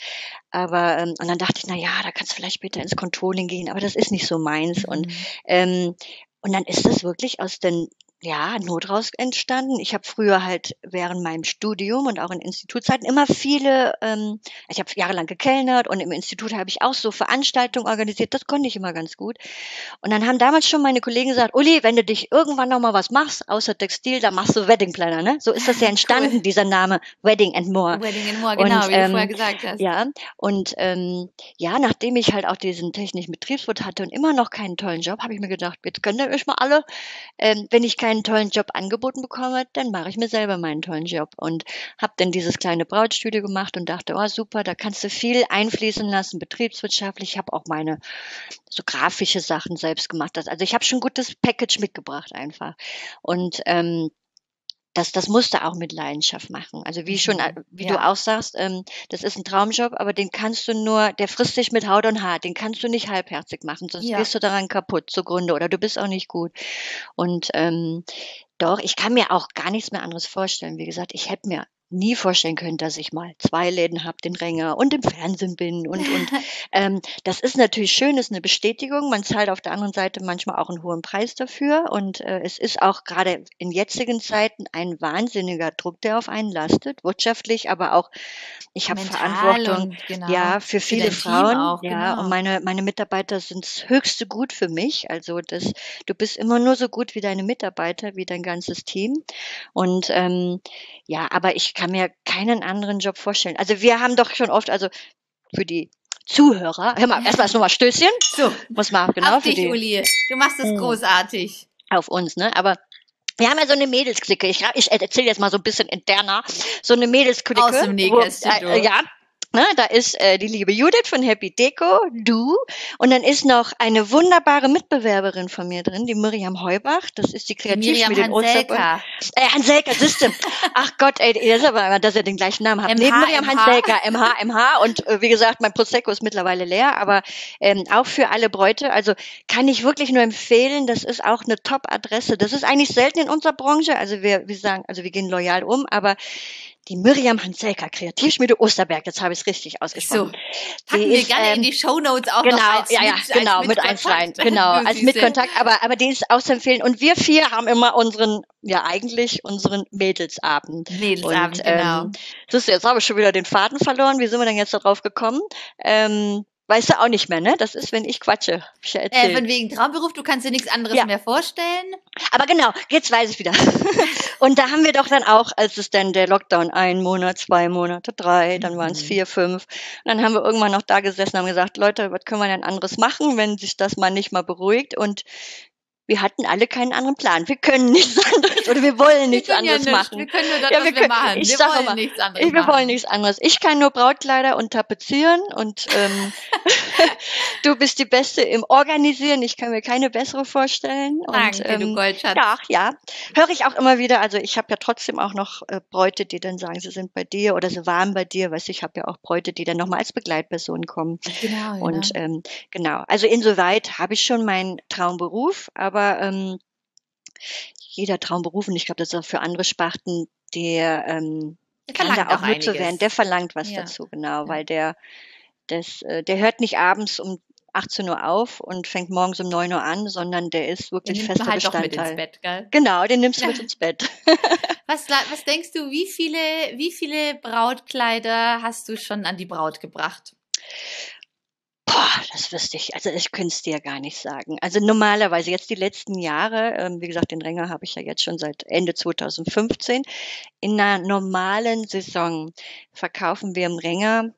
Aber ähm, und dann dachte ich, na ja, da kannst du vielleicht später ins Controlling gehen, aber das ist nicht so meins. Und Mhm. ähm, und dann ist das wirklich aus den ja, Not raus entstanden. Ich habe früher halt während meinem Studium und auch in Institutzeiten immer viele, ähm, ich habe jahrelang gekellnert und im Institut habe ich auch so Veranstaltungen organisiert. Das konnte ich immer ganz gut. Und dann haben damals schon meine Kollegen gesagt, Uli, wenn du dich irgendwann noch mal was machst, außer Textil, dann machst du Wedding Planner, ne? So ist das ja entstanden, dieser Name Wedding and More. Wedding and More, genau, Und, wie du ähm, vorher gesagt hast. Ja, und ähm, ja, nachdem ich halt auch diesen technischen Betriebswirt hatte und immer noch keinen tollen Job, habe ich mir gedacht, jetzt könnt ihr euch mal alle, ähm, wenn ich keinen tollen Job angeboten bekomme, dann mache ich mir selber meinen tollen Job. Und habe dann dieses kleine Brautstudio gemacht und dachte, oh super, da kannst du viel einfließen lassen, betriebswirtschaftlich. Ich habe auch meine so grafische Sachen selbst gemacht. Also ich habe schon gutes Package mitgebracht einfach. Und ähm, das, das musst du auch mit Leidenschaft machen. Also wie schon, Mhm. wie Ja. du auch sagst, ähm, das ist ein Traumjob, aber den kannst du nur, der frisst dich mit Haut und Haar, den kannst du nicht halbherzig machen, sonst Ja. gehst du daran kaputt zugrunde oder du bist auch nicht gut. Und ähm, doch, ich kann mir auch gar nichts mehr anderes vorstellen. Wie gesagt, ich hätte mir nie vorstellen können, dass ich mal zwei Läden habe, den Ränger und im Fernsehen bin und und ähm, das ist natürlich schön, ist eine Bestätigung. Man zahlt auf der anderen Seite manchmal auch einen hohen Preis dafür und äh, es ist auch gerade in jetzigen Zeiten ein wahnsinniger Druck, der auf einen lastet, wirtschaftlich, aber auch ich habe Verantwortung. genau, Ja, für viele Frauen. auch, ja, genau. und meine, meine Mitarbeiter sind das höchste Gut für mich. Also das, du bist immer nur so gut wie deine Mitarbeiter, wie dein ganzes Team. Und ähm, ja, aber ich kann mir keinen anderen Job vorstellen. Also wir haben doch schon oft, also für die Zuhörer, hör mal, erstmal nochmal Stößchen, So, muss man genau auf für dich, die, Uli. Du machst es Mhm. großartig. auf uns, ne? Aber wir haben ja so eine Mädelsklicke. Ich, ich erzähle jetzt mal so ein bisschen interner. So eine Mädelsklicke. Aus dem Nähkästchen, wo- äh, ja. Ne, da ist äh, die liebe Judith von Happy Deco, du und dann ist noch eine wunderbare Mitbewerberin von mir drin, die Miriam Heubach. Das ist die Die Miriam. Hanselka. Äh, Hanselka, siehste. Ach Gott, ey, das ist aber, dass er den gleichen Namen hat. MH, Neben Miriam MH. Hanselka, MH, MH. Und äh, wie gesagt, mein Prosecco ist mittlerweile leer, aber ähm, auch für alle Bräute. Also kann ich wirklich nur empfehlen. Das ist auch eine Top-Adresse. Das ist eigentlich selten in unserer Branche. Also wir, wir sagen, also wir gehen loyal um, aber die Miriam Hanselka, Kreativschmiede Osterberg, jetzt habe ich es richtig ausgesprochen. Packen Die wir ist, gerne in ähm, die Shownotes auch Genau, noch als ja, ja, mit, genau, mit eins rein, Mitkontakt. genau, als. Mitkontakt, aber, aber die ist auszuempfehlen. Und wir vier haben immer unseren, ja, eigentlich unseren Mädelsabend. Mädelsabend, Und, genau. ähm, Siehst du, jetzt habe ich schon wieder den Faden verloren. Wie sind wir denn jetzt darauf gekommen? Ähm, weißt du auch nicht mehr, ne? Das ist, wenn ich quatsche. Ich ja äh, von wegen Traumberuf, du kannst dir nichts anderes Ja. mehr vorstellen. Aber genau, jetzt weiß ich wieder. Und da haben wir doch dann auch, als es dann der Lockdown ein Monat, zwei Monate, drei, dann waren es Mhm. vier, fünf. Und dann haben wir irgendwann noch da gesessen und haben gesagt, Leute, was können wir denn anderes machen, wenn sich das mal nicht mal beruhigt? Und wir hatten alle keinen anderen Plan. Wir können nichts anderes oder wir wollen nichts wir anderes ja machen. Wir können nur das, Ja, wir können- machen. ich wir wollen immer, nichts anderes Ich, wir machen. wollen nichts anderes. Ich kann nur Brautkleider und tapezieren und ähm, du bist die Beste im Organisieren. Ich kann mir keine bessere vorstellen. Danke, und, ähm, du Goldschatz. ja, ja. Höre ich auch immer wieder. Also ich habe ja trotzdem auch noch äh, Bräute, die dann sagen, sie sind bei dir oder sie waren bei dir. Weißt du, ich habe ja auch Bräute, die dann nochmal als Begleitperson kommen. Genau, genau. Und ähm, genau, also insoweit habe ich schon meinen Traumberuf, aber ähm, jeder Traumberuf, und ich glaube, das ist auch für andere Sparten, der ähm, kann da auch auch nutze einiges. werden. Der verlangt was Ja. dazu, genau, Ja. weil der, das, äh, der hört nicht abends um 18 Uhr auf und fängt morgens um 9 Uhr an, sondern der ist Den wirklich nimmt fester halt doch mit Bestandteil. ins Bett, gell? Genau, den nimmst du mit ins Bett. Was, was denkst du, wie viele, wie viele Brautkleider hast du schon an die Braut gebracht? Boah, das wüsste ich. Also ich könnte es dir gar nicht sagen. Also normalerweise jetzt die letzten Jahre, ähm, wie gesagt, den Ränger habe ich ja jetzt schon seit Ende 2015. In einer normalen Saison verkaufen wir im Ränger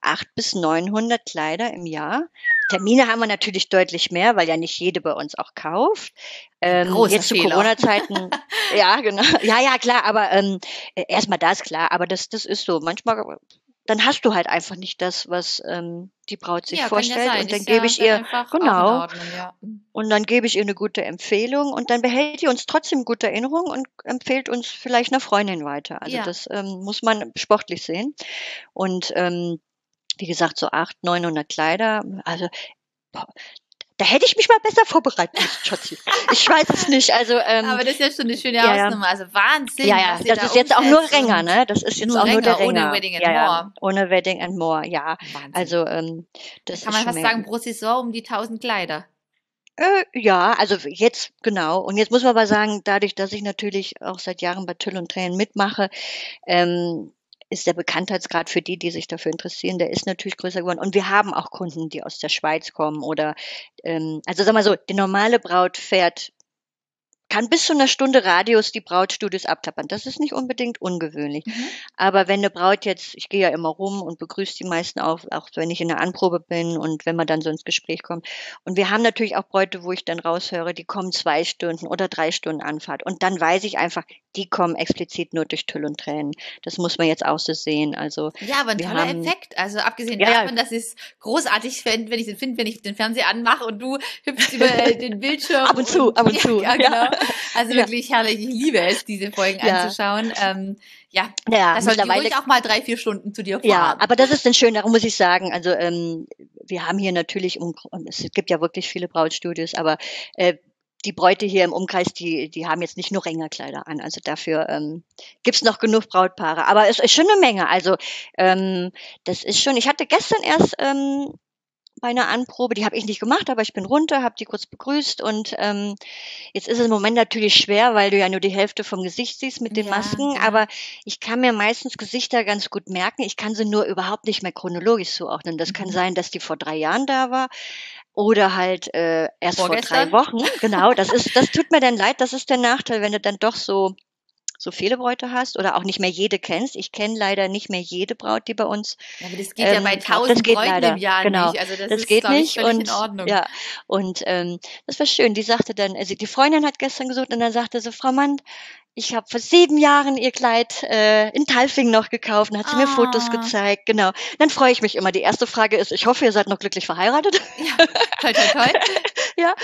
acht bis 900 Kleider im Jahr. Termine haben wir natürlich deutlich mehr, weil ja nicht jede bei uns auch kauft. Ähm, jetzt zu Corona-Zeiten, ja, genau. Ja, ja, klar, aber ähm, erstmal das, klar, aber das, das ist so. Manchmal dann hast du halt einfach nicht das, was ähm, die Braut sich ja, vorstellt. Ja und dann gebe ich ihr genau. Ordnung, ja. Und dann gebe ich ihr eine gute Empfehlung und dann behält die uns trotzdem gute Erinnerung und empfiehlt uns vielleicht einer Freundin weiter. Also das ähm, muss man sportlich sehen. Und ähm, wie gesagt, so acht, 900 Kleider. Also da hätte ich mich mal besser vorbereiten müssen, Schatzi. Ich weiß es nicht. Also, ähm, Aber das ist ja schon eine schöne ja, Hausnummer. Also Wahnsinn. Ja, ja, das da ist jetzt auch nur Ränger, ne? Das ist jetzt nur auch Ränger, nur der Ränger. Ohne Wedding and ja, ja, More. Ohne Wedding and More, ja. Wahnsinn. Also, ähm, das da kann man fast sagen, pro Saison um die 1000 Kleider. Äh, ja, also jetzt genau. Und jetzt muss man aber sagen, dadurch, dass ich natürlich auch seit Jahren bei Tüll und Tränen mitmache, ähm, ist der Bekanntheitsgrad für die, die sich dafür interessieren, der ist natürlich größer geworden. Und wir haben auch Kunden, die aus der Schweiz kommen oder, ähm, also sag mal so, die normale Braut fährt kann bis zu einer Stunde Radius die Brautstudios abtappern. Das ist nicht unbedingt ungewöhnlich. Mhm. Aber wenn eine Braut jetzt, ich gehe ja immer rum und begrüße die meisten auch, auch wenn ich in der Anprobe bin und wenn man dann so ins Gespräch kommt. Und wir haben natürlich auch Bräute, wo ich dann raushöre, die kommen zwei Stunden oder drei Stunden Anfahrt. Und dann weiß ich einfach, die kommen explizit nur durch Tüll und Tränen. Das muss man jetzt auch so sehen. Also ja, aber ein toller haben, Effekt. Also abgesehen ja, davon, dass ich es großartig finde, wenn ich den finde, wenn ich den Fernseher anmache und du hüpfst über den Bildschirm. ab und zu, und, ab und zu. Ja, genau. Also wirklich herrlich. Ich liebe es, diese Folgen anzuschauen. Ähm, ja, ja das mittlerweile ich auch mal drei, vier Stunden zu dir fahren. Ja, aber das ist dann schön, darum muss ich sagen, also ähm, wir haben hier natürlich, um, es gibt ja wirklich viele Brautstudios, aber äh, die Bräute hier im Umkreis, die, die haben jetzt nicht nur Rängerkleider an. Also dafür ähm, gibt noch genug Brautpaare. Aber es ist schon eine Menge. Also ähm, das ist schon, ich hatte gestern erst ähm, bei einer Anprobe. Die habe ich nicht gemacht, aber ich bin runter, habe die kurz begrüßt und ähm, jetzt ist es im Moment natürlich schwer, weil du ja nur die Hälfte vom Gesicht siehst mit den ja, Masken, ja. aber ich kann mir meistens Gesichter ganz gut merken. Ich kann sie nur überhaupt nicht mehr chronologisch zuordnen. Das mhm. kann sein, dass die vor drei Jahren da war oder halt äh, erst Vorgestern. vor drei Wochen. Genau, das ist, das tut mir dann leid. Das ist der Nachteil, wenn du dann doch so so viele Bräute hast oder auch nicht mehr jede kennst. Ich kenne leider nicht mehr jede Braut, die bei uns. Ja, aber das geht ähm, ja bei tausend Bräuten leider. im Jahr genau. nicht. Also das, das ist, geht nicht ich, und in Ordnung. ja und ähm, das war schön. Die sagte dann, also die Freundin hat gestern gesucht und dann sagte sie, Frau Mann, ich habe vor sieben Jahren ihr Kleid äh, in Talfing noch gekauft und hat sie ah. mir Fotos ah. gezeigt. Genau. Dann freue ich mich immer. Die erste Frage ist, ich hoffe, ihr seid noch glücklich verheiratet. Ja, toll, toll, toll. ja,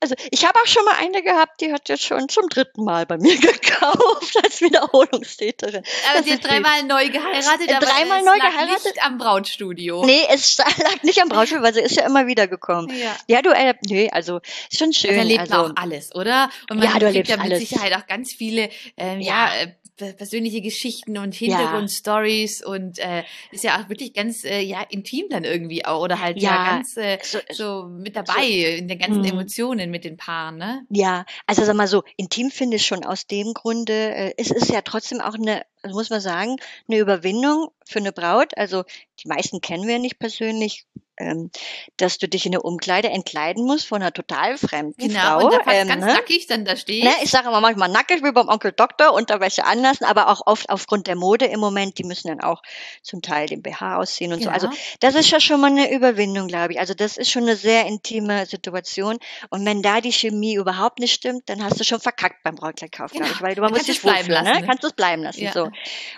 also ich habe auch schon mal eine gehabt, die hat jetzt schon zum dritten Mal bei mir gekauft als Wiederholungstäterin. Aber sie hat dreimal neu geheiratet, aber dreimal neu lag geheiratet? nicht am Brautstudio. Nee, es lag nicht am Brautstudio, weil sie ist ja immer wieder gekommen. Ja, ja du, äh, nee, also ist schon schön. Da erlebt also, man auch alles, oder? Und man ja, du erlebst ja mit alles. Sicherheit auch ganz viele ähm, ja, ja äh, persönliche Geschichten und Hintergrundstories ja. und äh, ist ja auch wirklich ganz äh, ja intim dann irgendwie auch oder halt ja, ja ganz äh, so, so, mit dabei so, in den ganzen mh. Emotionen mit den Paaren, ne? Ja, also sag mal so, intim finde ich schon aus dem Grunde, äh, es ist ja trotzdem auch eine also muss man sagen, eine Überwindung für eine Braut. Also die meisten kennen wir nicht persönlich, ähm, dass du dich in der Umkleide entkleiden musst von einer total fremden genau, Frau. Und da fast ähm, ganz ne? nackig dann da stehst. Ne, ich sage immer manchmal nackig wie beim Onkel Doktor, Unterwäsche anlassen, aber auch oft aufgrund der Mode im Moment, die müssen dann auch zum Teil den BH ausziehen und ja. so. Also das ist ja schon mal eine Überwindung, glaube ich. Also das ist schon eine sehr intime Situation. Und wenn da die Chemie überhaupt nicht stimmt, dann hast du schon verkackt beim Brautkleidkauf, genau. glaube ich, weil du man muss dich bleiben lassen. Ne? Kannst du es bleiben lassen. Ja. So.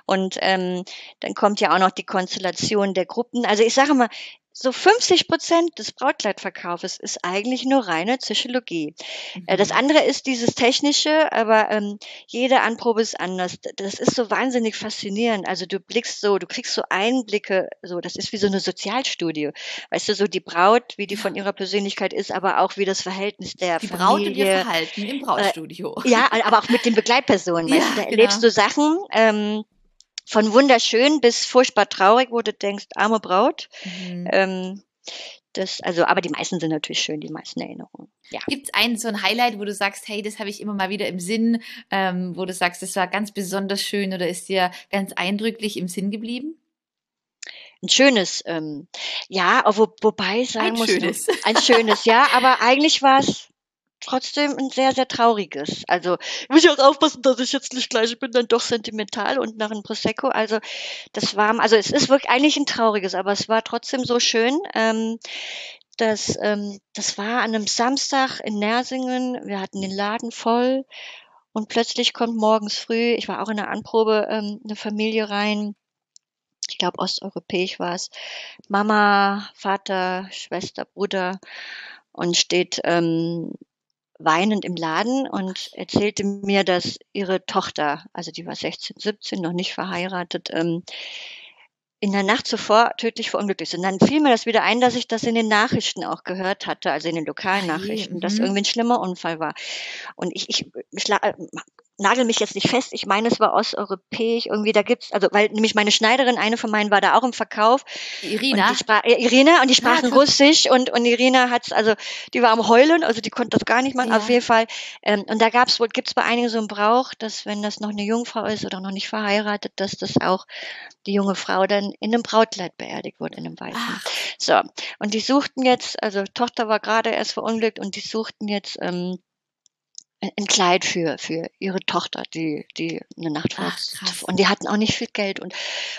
Und ähm, dann kommt ja auch noch die Konstellation der Gruppen. Also ich sage mal, so 50 Prozent des Brautkleidverkaufes ist eigentlich nur reine Psychologie. Äh, mhm. Das andere ist dieses Technische, aber ähm, jede Anprobe ist anders. Das ist so wahnsinnig faszinierend. Also du blickst so, du kriegst so Einblicke, so das ist wie so eine Sozialstudie. Weißt du, so die Braut, wie die von ihrer Persönlichkeit ist, aber auch wie das Verhältnis der die Familie. Braut und ihr Verhalten im Brautstudio. Äh, ja, aber auch mit den Begleitpersonen. Ja, weißt du, da genau. erlebst du Sachen. Ähm, von wunderschön bis furchtbar traurig, wo du denkst, arme Braut. Mhm. Ähm, das, also, aber die meisten sind natürlich schön, die meisten Erinnerungen. Ja. Gibt es einen so ein Highlight, wo du sagst, hey, das habe ich immer mal wieder im Sinn, ähm, wo du sagst, das war ganz besonders schön oder ist dir ganz eindrücklich im Sinn geblieben? ein schönes, ähm, ja, wo, wobei ich sagen Ein muss, schönes. ein schönes, ja, aber eigentlich war es trotzdem ein sehr, sehr trauriges. Also ich muss ja auch aufpassen, dass ich jetzt nicht gleich, ich bin dann doch sentimental und nach einem Prosecco. Also das war, also es ist wirklich eigentlich ein trauriges, aber es war trotzdem so schön. Ähm, dass, ähm, das war an einem Samstag in Nersingen. Wir hatten den Laden voll und plötzlich kommt morgens früh, ich war auch in der Anprobe, ähm, eine Familie rein. Ich glaube, osteuropäisch war es. Mama, Vater, Schwester, Bruder und steht ähm, weinend im Laden und erzählte mir, dass ihre Tochter, also die war 16, 17, noch nicht verheiratet, ähm, in der Nacht zuvor tödlich verunglückt ist. Und dann fiel mir das wieder ein, dass ich das in den Nachrichten auch gehört hatte, also in den lokalen Ah Nachrichten, dass mhm. irgendwie ein schlimmer Unfall war. Und ich, ich, ich äh, nagel mich jetzt nicht fest, ich meine, es war osteuropäisch, irgendwie da gibt's, also weil nämlich meine Schneiderin, eine von meinen war da auch im Verkauf Irina, und die sprach, äh, Irina und die sprachen krass. Russisch und, und Irina hat's, also die war am Heulen, also die konnte das gar nicht machen, Ja. auf jeden Fall. Ähm, und da gab's wohl, gibt's bei einigen so einen Brauch, dass wenn das noch eine Jungfrau ist oder noch nicht verheiratet, dass das auch die junge Frau dann in einem Brautkleid beerdigt wird, in einem weißen. Ach, So, und die suchten jetzt, also Tochter war gerade erst verunglückt und die suchten jetzt ähm, ein Kleid für für ihre Tochter, die die eine Nacht krass. und die hatten auch nicht viel Geld und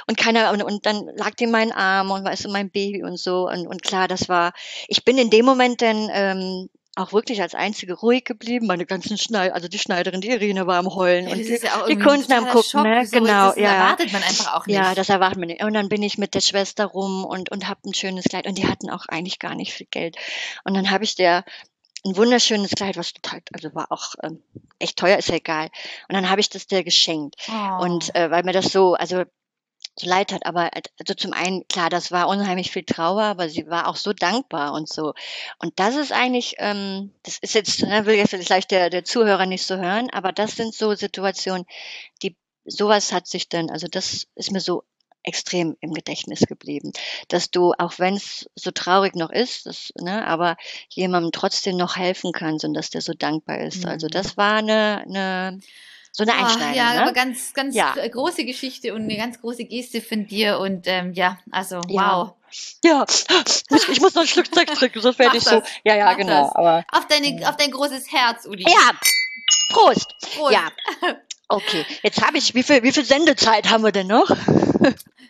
und keiner und, und dann lag die in meinen Arm und weißt du mein Baby und so und und klar, das war ich bin in dem Moment dann ähm, auch wirklich als einzige ruhig geblieben. Meine ganzen Schneid, also die Schneiderin, die Irene war am Heulen ja, und die, ja auch die Kunden am gucken, Schock. ne? So, Genau, das ja. erwartet man einfach auch nicht. Ja, das erwartet man nicht. Und dann bin ich mit der Schwester rum und, und hab ein schönes Kleid. Und die hatten auch eigentlich gar nicht viel Geld. Und dann habe ich der ein wunderschönes Kleid, was total, also war auch ähm, echt teuer, ist ja egal. Und dann habe ich das der geschenkt. oh. Und äh, weil mir das so, also so leid hat, aber also zum einen, klar, das war unheimlich viel Trauer, aber sie war auch so dankbar und so. Und das ist eigentlich, ähm, das ist jetzt, ne, will jetzt vielleicht der, der Zuhörer nicht so hören, aber das sind so Situationen, die sowas hat sich dann, also das ist mir so extrem im Gedächtnis geblieben, dass du, auch wenn es so traurig noch ist, das, ne, aber jemandem trotzdem noch helfen kannst und dass der so dankbar ist. Also Mhm. das war eine, eine so eine Ah, Einschneidung. ja, ne? aber ganz, ganz Ja. gr- große Geschichte und eine ganz große Geste von dir und ähm, ja, also wow. Ja, ich, ich muss noch ein Stück Zeug trinken, sonst werde ich so. Ja, ja, mach genau. das. Aber Auf deine, auf dein großes Herz, Uli. ja, Prost. Prost. Ja. Okay, jetzt habe ich, wie viel, wie viel Sendezeit haben wir denn noch?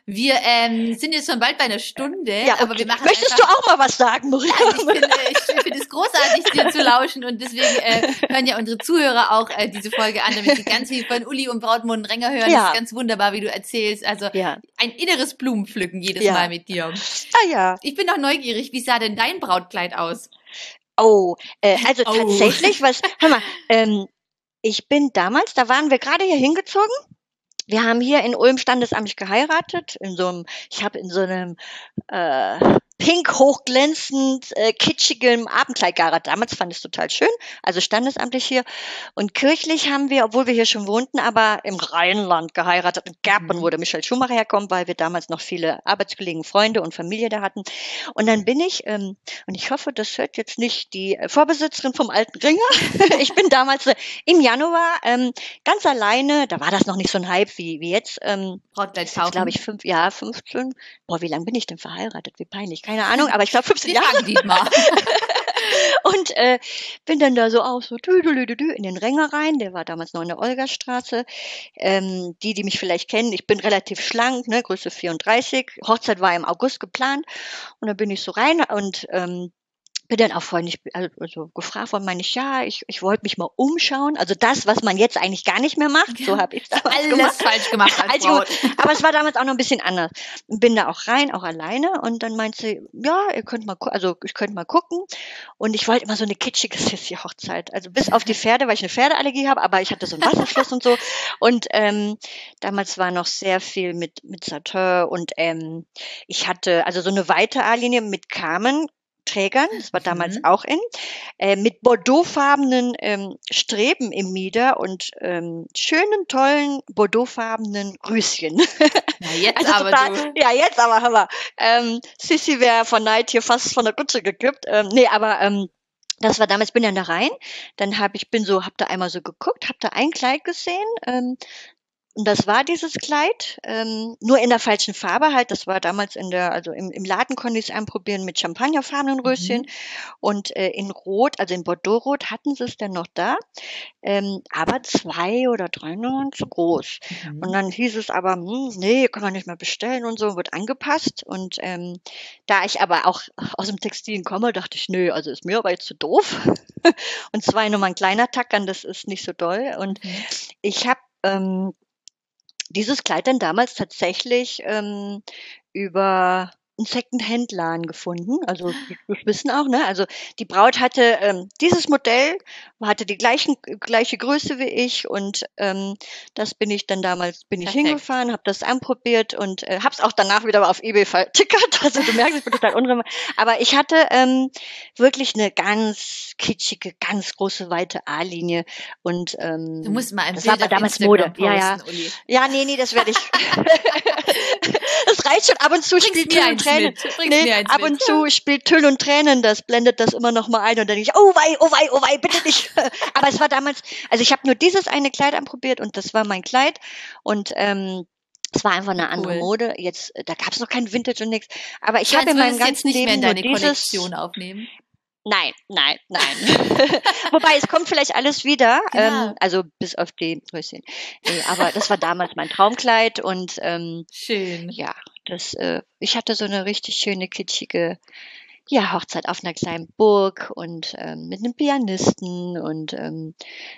Wir ähm, sind jetzt schon bald bei einer Stunde, Ja, aber okay. wir machen Möchtest einfach, du auch mal was sagen, Maria? Also ich finde ich finde es großartig, dir zu lauschen und deswegen äh, hören ja unsere Zuhörer auch äh, diese Folge an, damit sie ganz viel von Uli und Brautmund Renger hören. Ja. Das ist ganz wunderbar, wie du erzählst. Also Ja. ein inneres Blumenpflücken jedes Ja. Mal mit dir. Ah ja. Ich bin noch neugierig, wie sah denn dein Brautkleid aus? Oh, äh, also Oh. tatsächlich, was, hör mal, ähm, ich bin damals, da waren wir gerade hier hingezogen. Wir haben hier in Ulm standesamtlich geheiratet, in so einem, ich habe in so einem äh, pink hochglänzend äh, kitschigem Abendkleid geheiratet. Damals fand ich es total schön, also standesamtlich hier. Und kirchlich haben wir, obwohl wir hier schon wohnten, aber im Rheinland geheiratet, in Gerpen, Mhm. wo der Michael Schumacher herkommt, weil wir damals noch viele Arbeitskollegen, Freunde und Familie da hatten. Und dann bin ich, ähm, und ich hoffe, das hört jetzt nicht die Vorbesitzerin vom alten Ringer. ich bin damals äh, im Januar ähm, ganz alleine, da war das noch nicht so ein Hype wie, wie jetzt, ähm, Brautkleid glaube ich fünf, ja, 15. Boah, wie lange bin ich denn verheiratet? Wie peinlich, keine Ahnung, aber ich glaube 15 Wir Jahre. Dietmar. Und äh, bin dann da so auch so düdelüdelü in den Ränger rein. Der war damals noch in der Olgastraße. Ähm, die, die mich vielleicht kennen, ich bin relativ schlank, ne, Größe 34. Hochzeit war im August geplant. Und dann bin ich so rein und ähm, bin dann auch freundlich also gefragt worden, meine ich, ja, ich, ich wollte mich mal umschauen. Also das, was man jetzt eigentlich gar nicht mehr macht, so habe ich damals Alles gemacht. falsch gemacht als Braut. Aber es war damals auch noch ein bisschen anders. Bin da auch rein, auch alleine. Und dann meinte sie, ja, ihr könnt mal, also ich könnte mal gucken. Und ich wollte immer so eine kitschige Sissy-Hochzeit. Also bis auf die Pferde, weil ich eine Pferdeallergie habe, aber ich hatte so einen Wasserschluss und so. Und ähm, damals war noch sehr viel mit, mit Satin und ähm, ich hatte also so eine weite A-Linie mit Kamen. Trägern, das war damals Mhm. auch in, äh, mit bordeauxfarbenen ähm, Streben im Mieder und ähm, schönen, tollen bordeauxfarbenen Rüschen. Na jetzt Also aber total, ja, jetzt aber Hammer. Ähm, Sissy wäre von Neid hier fast von der Kutsche gekippt. Ähm, nee, aber ähm, das war damals, bin dann da rein. Dann habe ich, bin so, hab da einmal so geguckt, hab da ein Kleid gesehen. Ähm, und das war dieses Kleid, ähm, nur in der falschen Farbe halt. Das war damals in der, also im, im Laden konnte ich es anprobieren mit champagnerfarbenen Röschen. Mhm. Und äh, in Rot, also in Bordeaux-Rot hatten sie es dann noch da. Ähm, aber zwei oder drei waren zu groß. Mhm. Und dann hieß es aber, hm, nee, kann man nicht mehr bestellen und so, wird angepasst. Und ähm, da ich aber auch aus dem Textilien komme, dachte ich, nö, also ist mir aber jetzt zu doof. und zwei Nummern kleiner tackern, das ist nicht so doll. Und mhm. ich habe ähm, dieses Kleid dann damals tatsächlich ähm, über einen Second-Hand-Laden gefunden. Also das wissen auch, ne? Also die Braut hatte ähm, dieses Modell, hatte die gleichen, gleiche Größe wie ich und ähm, das bin ich dann damals, bin Perfekt. ich hingefahren, habe das anprobiert und äh, habe es auch danach wieder auf Ebay vertickert. Also du merkst, ich bin total unruhig. Aber ich hatte ähm, wirklich eine ganz kitschige, ganz große, weite A-Linie und ähm, du musst mal ein das Bild war damals Mode. Posten, ja, ja. Uli. Ja, nee, nee, das werde ich. reicht schon ab und zu spielt Tüll und Tränen. Nee, ab und zu spielt Tüll und Tränen, das blendet das immer noch mal ein und dann denke ich, oh wei, oh wei, oh wei, bitte nicht. Aber es war damals, also ich habe nur dieses eine Kleid anprobiert und das war mein Kleid und ähm, es war einfach eine andere cool. Mode. Jetzt, da gab es noch kein Vintage und nichts. Aber ich habe in meinem ganzen jetzt nicht Leben mehr in deine nur dieses, Kollektion aufnehmen. Nein, nein, nein. Wobei es kommt vielleicht alles wieder, genau. ähm, also bis auf die Röschen. Nee, aber das war damals mein Traumkleid und ähm, schön. Ja, das. Äh, ich hatte so eine richtig schöne kitschige ja, Hochzeit auf einer kleinen Burg und ähm, mit einem Pianisten und ähm,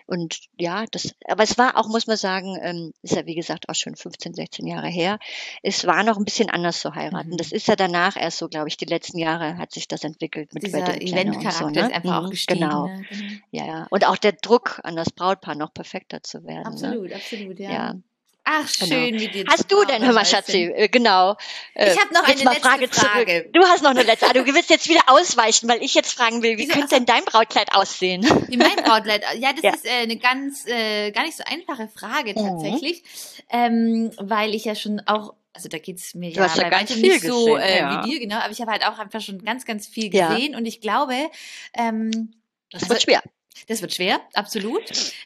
und ja, das, aber es war auch, muss man sagen, ähm, ist ja wie gesagt auch schon 15, 16 Jahre her. Es war noch ein bisschen anders zu heiraten. Mhm. Das ist ja danach erst so, glaube ich, die letzten Jahre hat sich das entwickelt mit Dieser Eventcharakter so, ne? ist einfach mhm, auch gestiegen. Genau. Ne? Ja, ja. Und auch der Druck an das Brautpaar noch perfekter zu werden. Ne? Absolut, ne? absolut, ja. ja. Ach, genau. schön, genau. wie dir Hast du denn, hör mal, Schatzi, äh, genau. Äh, ich habe noch eine letzte Frage. Frage. Du hast noch eine letzte. Ah, du willst jetzt wieder ausweichen, weil ich jetzt fragen will, wie Wieso? könnte denn dein Brautkleid aussehen? Wie mein Brautkleid? Ja, das ja. ist äh, eine ganz, äh, gar nicht so einfache Frage mhm. tatsächlich, mhm. ähm, weil ich ja schon auch also da geht's mir du ja hast ja ganz viel nicht so gesehen, äh, ja. wie dir, genau, aber ich habe halt auch einfach schon ganz, ganz viel gesehen ja. und ich glaube, ähm, das wird also, schwer. Das wird schwer, absolut.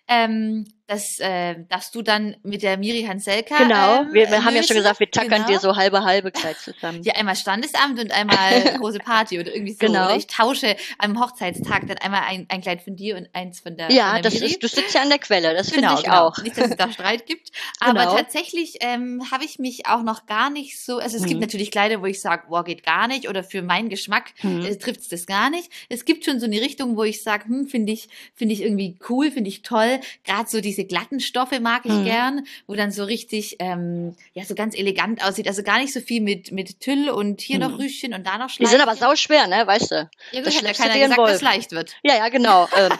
Ähm, das äh, darfst du dann mit der Miri Hanselka. Genau, ähm, wir, wir haben ja schon gesagt, wir tackern genau. dir so halbe halbe Kleid zusammen. Ja, einmal Standesamt und einmal große Party oder irgendwie so. Genau. Oder ich tausche am Hochzeitstag dann einmal ein, ein Kleid von dir und eins von der Ja, von der das Miri. ist, du sitzt ja an der Quelle, das genau, finde ich genau. auch. Nicht, dass es da Streit gibt. Aber genau. tatsächlich ähm, habe ich mich auch noch gar nicht so, also es mhm. gibt natürlich Kleider, wo ich sage, boah, geht gar nicht oder für meinen Geschmack mhm. äh, trifft es das gar nicht. Es gibt schon so eine Richtung, wo ich sage, hm, finde ich, finde ich irgendwie cool, finde ich toll. Gerade so diese glatten Stoffe mag ich mhm. gern, wo dann so richtig, ähm, ja, so ganz elegant aussieht. Also gar nicht so viel mit, mit Tüll und hier mhm. noch Rüschen und da noch Schleifchen. Die sind aber sau schwer, ne, weißt du. Ja, gut, das hat ja keiner gesagt, dass es leicht wird. Ja, ja, genau. Ähm,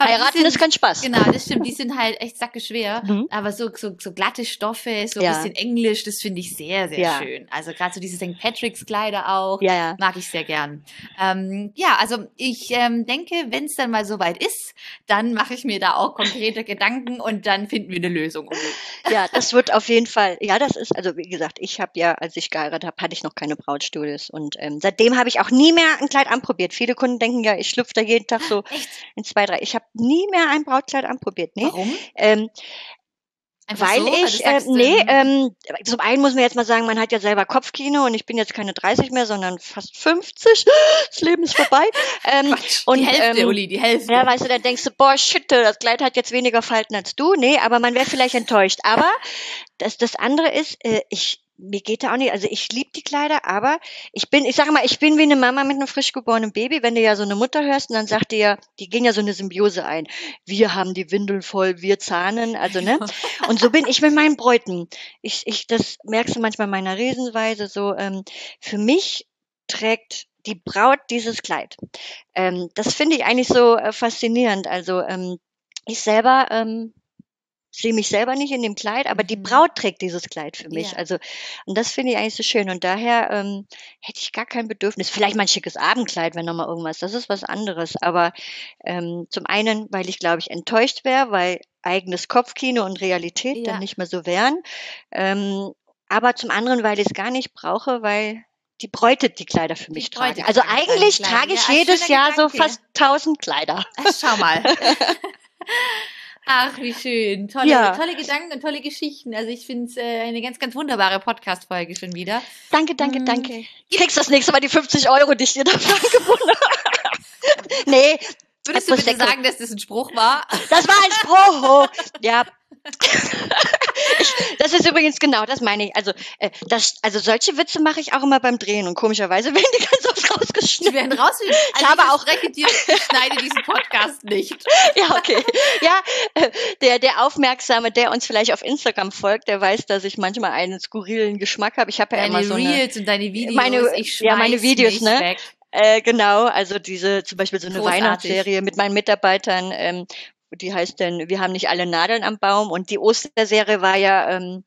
heiraten sind, ist kein Spaß. Genau, das stimmt. Die sind halt echt sackeschwer. Mhm. Aber so, so, so glatte Stoffe, so ja. ein bisschen Englisch, das finde ich sehr, sehr ja. schön. Also gerade so diese St. Patrick's Kleider auch, ja, ja. mag ich sehr gern. Ähm, ja, also ich ähm, denke, wenn es dann mal soweit ist, dann mache ich mir da auch konkrete Gedanken und dann finden wir eine Lösung. Ja, das wird auf jeden Fall, ja, das ist, also wie gesagt, ich habe ja, als ich geheiratet habe, hatte ich noch keine Brautstudios und ähm, seitdem habe ich auch nie mehr ein Kleid anprobiert. Viele Kunden denken ja, ich schlüpfe da jeden Tag so Echt? in zwei, drei. Ich habe nie mehr ein Brautkleid anprobiert. Nee. Warum? Ähm, Einfach weil so, ich, äh, nee, ähm, zum einen muss man jetzt mal sagen, man hat ja selber Kopfkino und ich bin jetzt keine 30 mehr, sondern fast 50. Das Leben ist vorbei. Ähm, und, die Hälfte, ähm, Uli, die Hälfte. Ja, weißt du, dann denkst du, boah, shit, das Kleid hat jetzt weniger Falten als du. Nee, aber man wäre vielleicht enttäuscht. Aber das, das andere ist, äh, ich, mir geht da auch nicht, also ich liebe die Kleider, aber ich bin, ich sage mal, ich bin wie eine Mama mit einem frisch geborenen Baby. Wenn du ja so eine Mutter hörst und dann sagt die ja, die gehen ja so eine Symbiose ein. Wir haben die Windeln voll, wir zahnen, also ne. Und so bin ich mit meinen Bräuten. Ich, ich, das merkst du manchmal in meiner Resenweise so. Ähm, für mich trägt die Braut dieses Kleid. Ähm, das finde ich eigentlich so äh, faszinierend. Also ähm, ich selber ähm, sehe mich selber nicht in dem Kleid, aber die mhm. Braut trägt dieses Kleid für mich. Ja. Also, und das finde ich eigentlich so schön. Und daher ähm, hätte ich gar kein Bedürfnis. Vielleicht mal ein schickes Abendkleid, wenn nochmal irgendwas. Das ist was anderes. Aber ähm, zum einen, weil ich, glaube ich, enttäuscht wäre, weil eigenes Kopfkino und Realität ja. dann nicht mehr so wären. Ähm, aber zum anderen, weil ich es gar nicht brauche, weil die Bräute die Kleider für mich tragen. Also eigentlich trage ich ja, jedes Jahr Gedanke. so fast tausend Kleider. Ach, schau mal. Ach, wie schön. Tolle, ja. tolle Gedanken und tolle Geschichten. Also ich finde es äh, eine ganz, ganz wunderbare Podcast-Folge schon wieder. Danke, danke, hm. danke. Kriegst das nächste Mal die 50 Euro, die ich dir dafür angeboten habe. nee. Würdest du bitte sagen, dass das ein Spruch war? Das war ein Spruch. Ja, ich, das ist übrigens genau, das meine ich. Also, äh, das, also solche Witze mache ich auch immer beim Drehen und komischerweise werden die ganz oft rausgeschnitten. Die werden rausgeschnitten. Also ich habe auch dir, ich schneide diesen Podcast nicht. Ja, okay. Ja, äh, der, der Aufmerksame, der uns vielleicht auf Instagram folgt, der weiß, dass ich manchmal einen skurrilen Geschmack habe. Ich habe ja deine immer so Reels eine, und deine Videos. Meine, ich ja, meine Videos, ne? Weg. Äh, genau, also diese zum Beispiel so eine Großartig. Weihnachtsserie mit meinen Mitarbeitern, ähm, die heißt denn, wir haben nicht alle Nadeln am Baum. Und die Osterserie war ja ähm,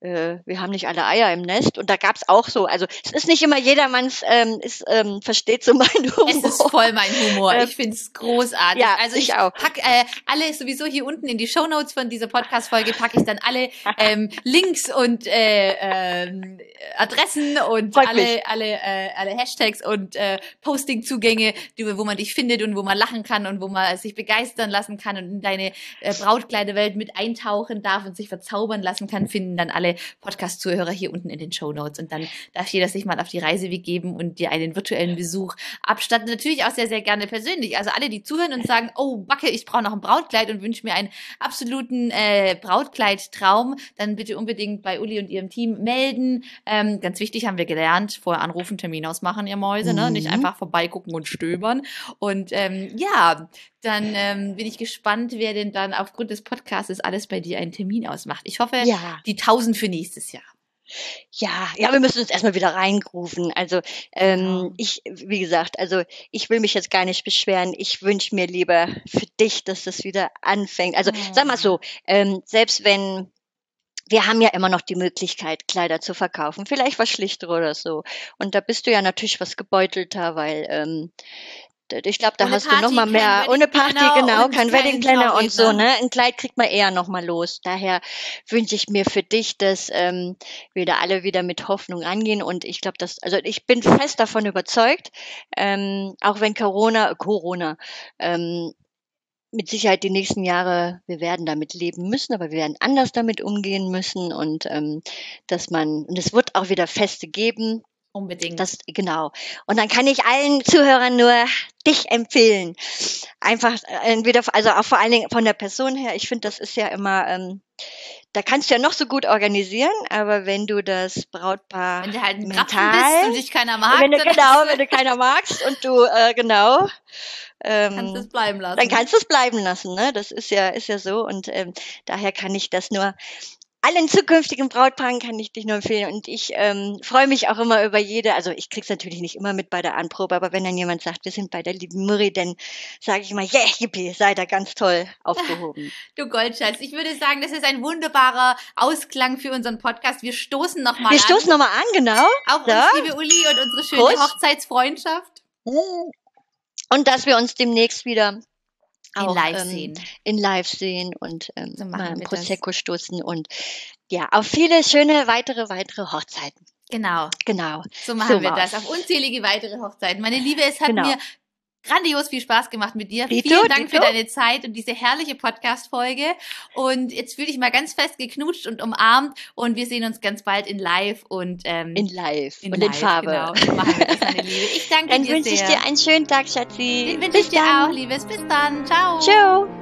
äh, wir haben nicht alle Eier im Nest. Und da gab's auch so, also es ist nicht immer jedermanns, ähm, ist, ähm, versteht so mein Humor. Es ist voll mein Humor. Ähm, ich find's großartig. Ja, also ich, ich auch. pack äh, alle sowieso hier unten in die Show Notes von dieser Podcast-Folge packe ich dann alle ähm, Links und äh, ähm, Adressen und Freut alle, mich. alle, äh, alle Hashtags und äh, Posting-Zugänge, wo man dich findet und wo man lachen kann und wo man sich begeistern lassen kann und in deine äh, Brautkleidewelt mit eintauchen darf und sich verzaubern lassen kann, finden dann alle alle Podcast-Zuhörer hier unten in den Show Notes. Und dann darf jeder sich mal auf die Reise begeben und dir einen virtuellen Besuch abstatten. Natürlich auch sehr, sehr gerne persönlich. Also alle, die zuhören und sagen, oh, Backe, ich brauche noch ein Brautkleid und wünsche mir einen absoluten äh, Brautkleid-Traum, dann bitte unbedingt bei Uli und ihrem Team melden. Ähm, ganz wichtig haben wir gelernt, vorher anrufen, Termin ausmachen, ihr Mäuse, ne? Nicht mhm. einfach vorbeigucken und stöbern. Und ähm, ja, dann ähm, bin ich gespannt, wer denn dann aufgrund des Podcasts alles bei dir einen Termin ausmacht. Ich hoffe, ja. die 1000 für nächstes Jahr. Ja, ja, wir müssen uns erstmal wieder reingrufen. Also ähm, genau. ich, wie gesagt, also ich will mich jetzt gar nicht beschweren. Ich wünsche mir lieber für dich, dass das wieder anfängt. Also oh. sag mal so, ähm, selbst wenn wir haben ja immer noch die Möglichkeit, Kleider zu verkaufen, vielleicht was schlichter oder so. Und da bist du ja natürlich was gebeutelter, weil ähm, ich glaube, da ohne hast Party, du noch mal mehr ohne Party genau, kein Wedding Planner und so, ne? Ein Kleid kriegt man eher noch mal los. Daher wünsche ich mir für dich, dass ähm, wir da alle wieder mit Hoffnung rangehen und ich glaube, dass also ich bin fest davon überzeugt, ähm, auch wenn Corona Corona ähm, mit Sicherheit die nächsten Jahre, wir werden damit leben müssen, aber wir werden anders damit umgehen müssen und ähm, dass man, und es wird auch wieder Feste geben, Unbedingt. Das, genau. Und dann kann ich allen Zuhörern nur dich empfehlen. Einfach äh, entweder, also auch vor allen Dingen von der Person her. Ich finde, das ist ja immer, ähm, da kannst du ja noch so gut organisieren, aber wenn du das Brautpaar wenn du halt mental, bist und dich keiner mag, wenn du, genau, wenn du keiner magst und du äh, genau, ähm, kannst es bleiben lassen. Dann kannst du es bleiben lassen, ne? Das ist ja ist ja so und ähm, daher kann ich das nur allen zukünftigen Brautpaaren kann ich dich nur empfehlen. Und ich ähm, freue mich auch immer über jede, also ich krieg's natürlich nicht immer mit bei der Anprobe, aber wenn dann jemand sagt, wir sind bei der lieben Murray, dann sage ich mal, yeah, yippie, sei da ganz toll aufgehoben. Du Goldschatz, ich würde sagen, das ist ein wunderbarer Ausklang für unseren Podcast. Wir stoßen nochmal an. Wir stoßen nochmal an, genau. Auf so. uns, liebe Uli, und unsere schöne Prost. Hochzeitsfreundschaft. Und dass wir uns demnächst wieder auch, in live ähm, sehen. In live sehen und ähm, so mal ein Prosecco das. stoßen und ja, auf viele schöne weitere, weitere Hochzeiten. Genau. Genau. So machen so wir das. Auf unzählige weitere Hochzeiten. Meine Liebe, es hat genau. mir grandios viel Spaß gemacht mit dir. Dito, Vielen Dank Dito. für deine Zeit und diese herrliche Podcast-Folge. Und jetzt fühle ich mal ganz fest geknutscht und umarmt und wir sehen uns ganz bald in live und ähm, in live in und live, in Farbe. Genau. Machen wir das, meine Liebe. Ich danke dann dir wünsche ich dir einen schönen Tag, Schatzi. Den wünsche ich dir dann. auch, Liebes. Bis dann. Ciao. Ciao.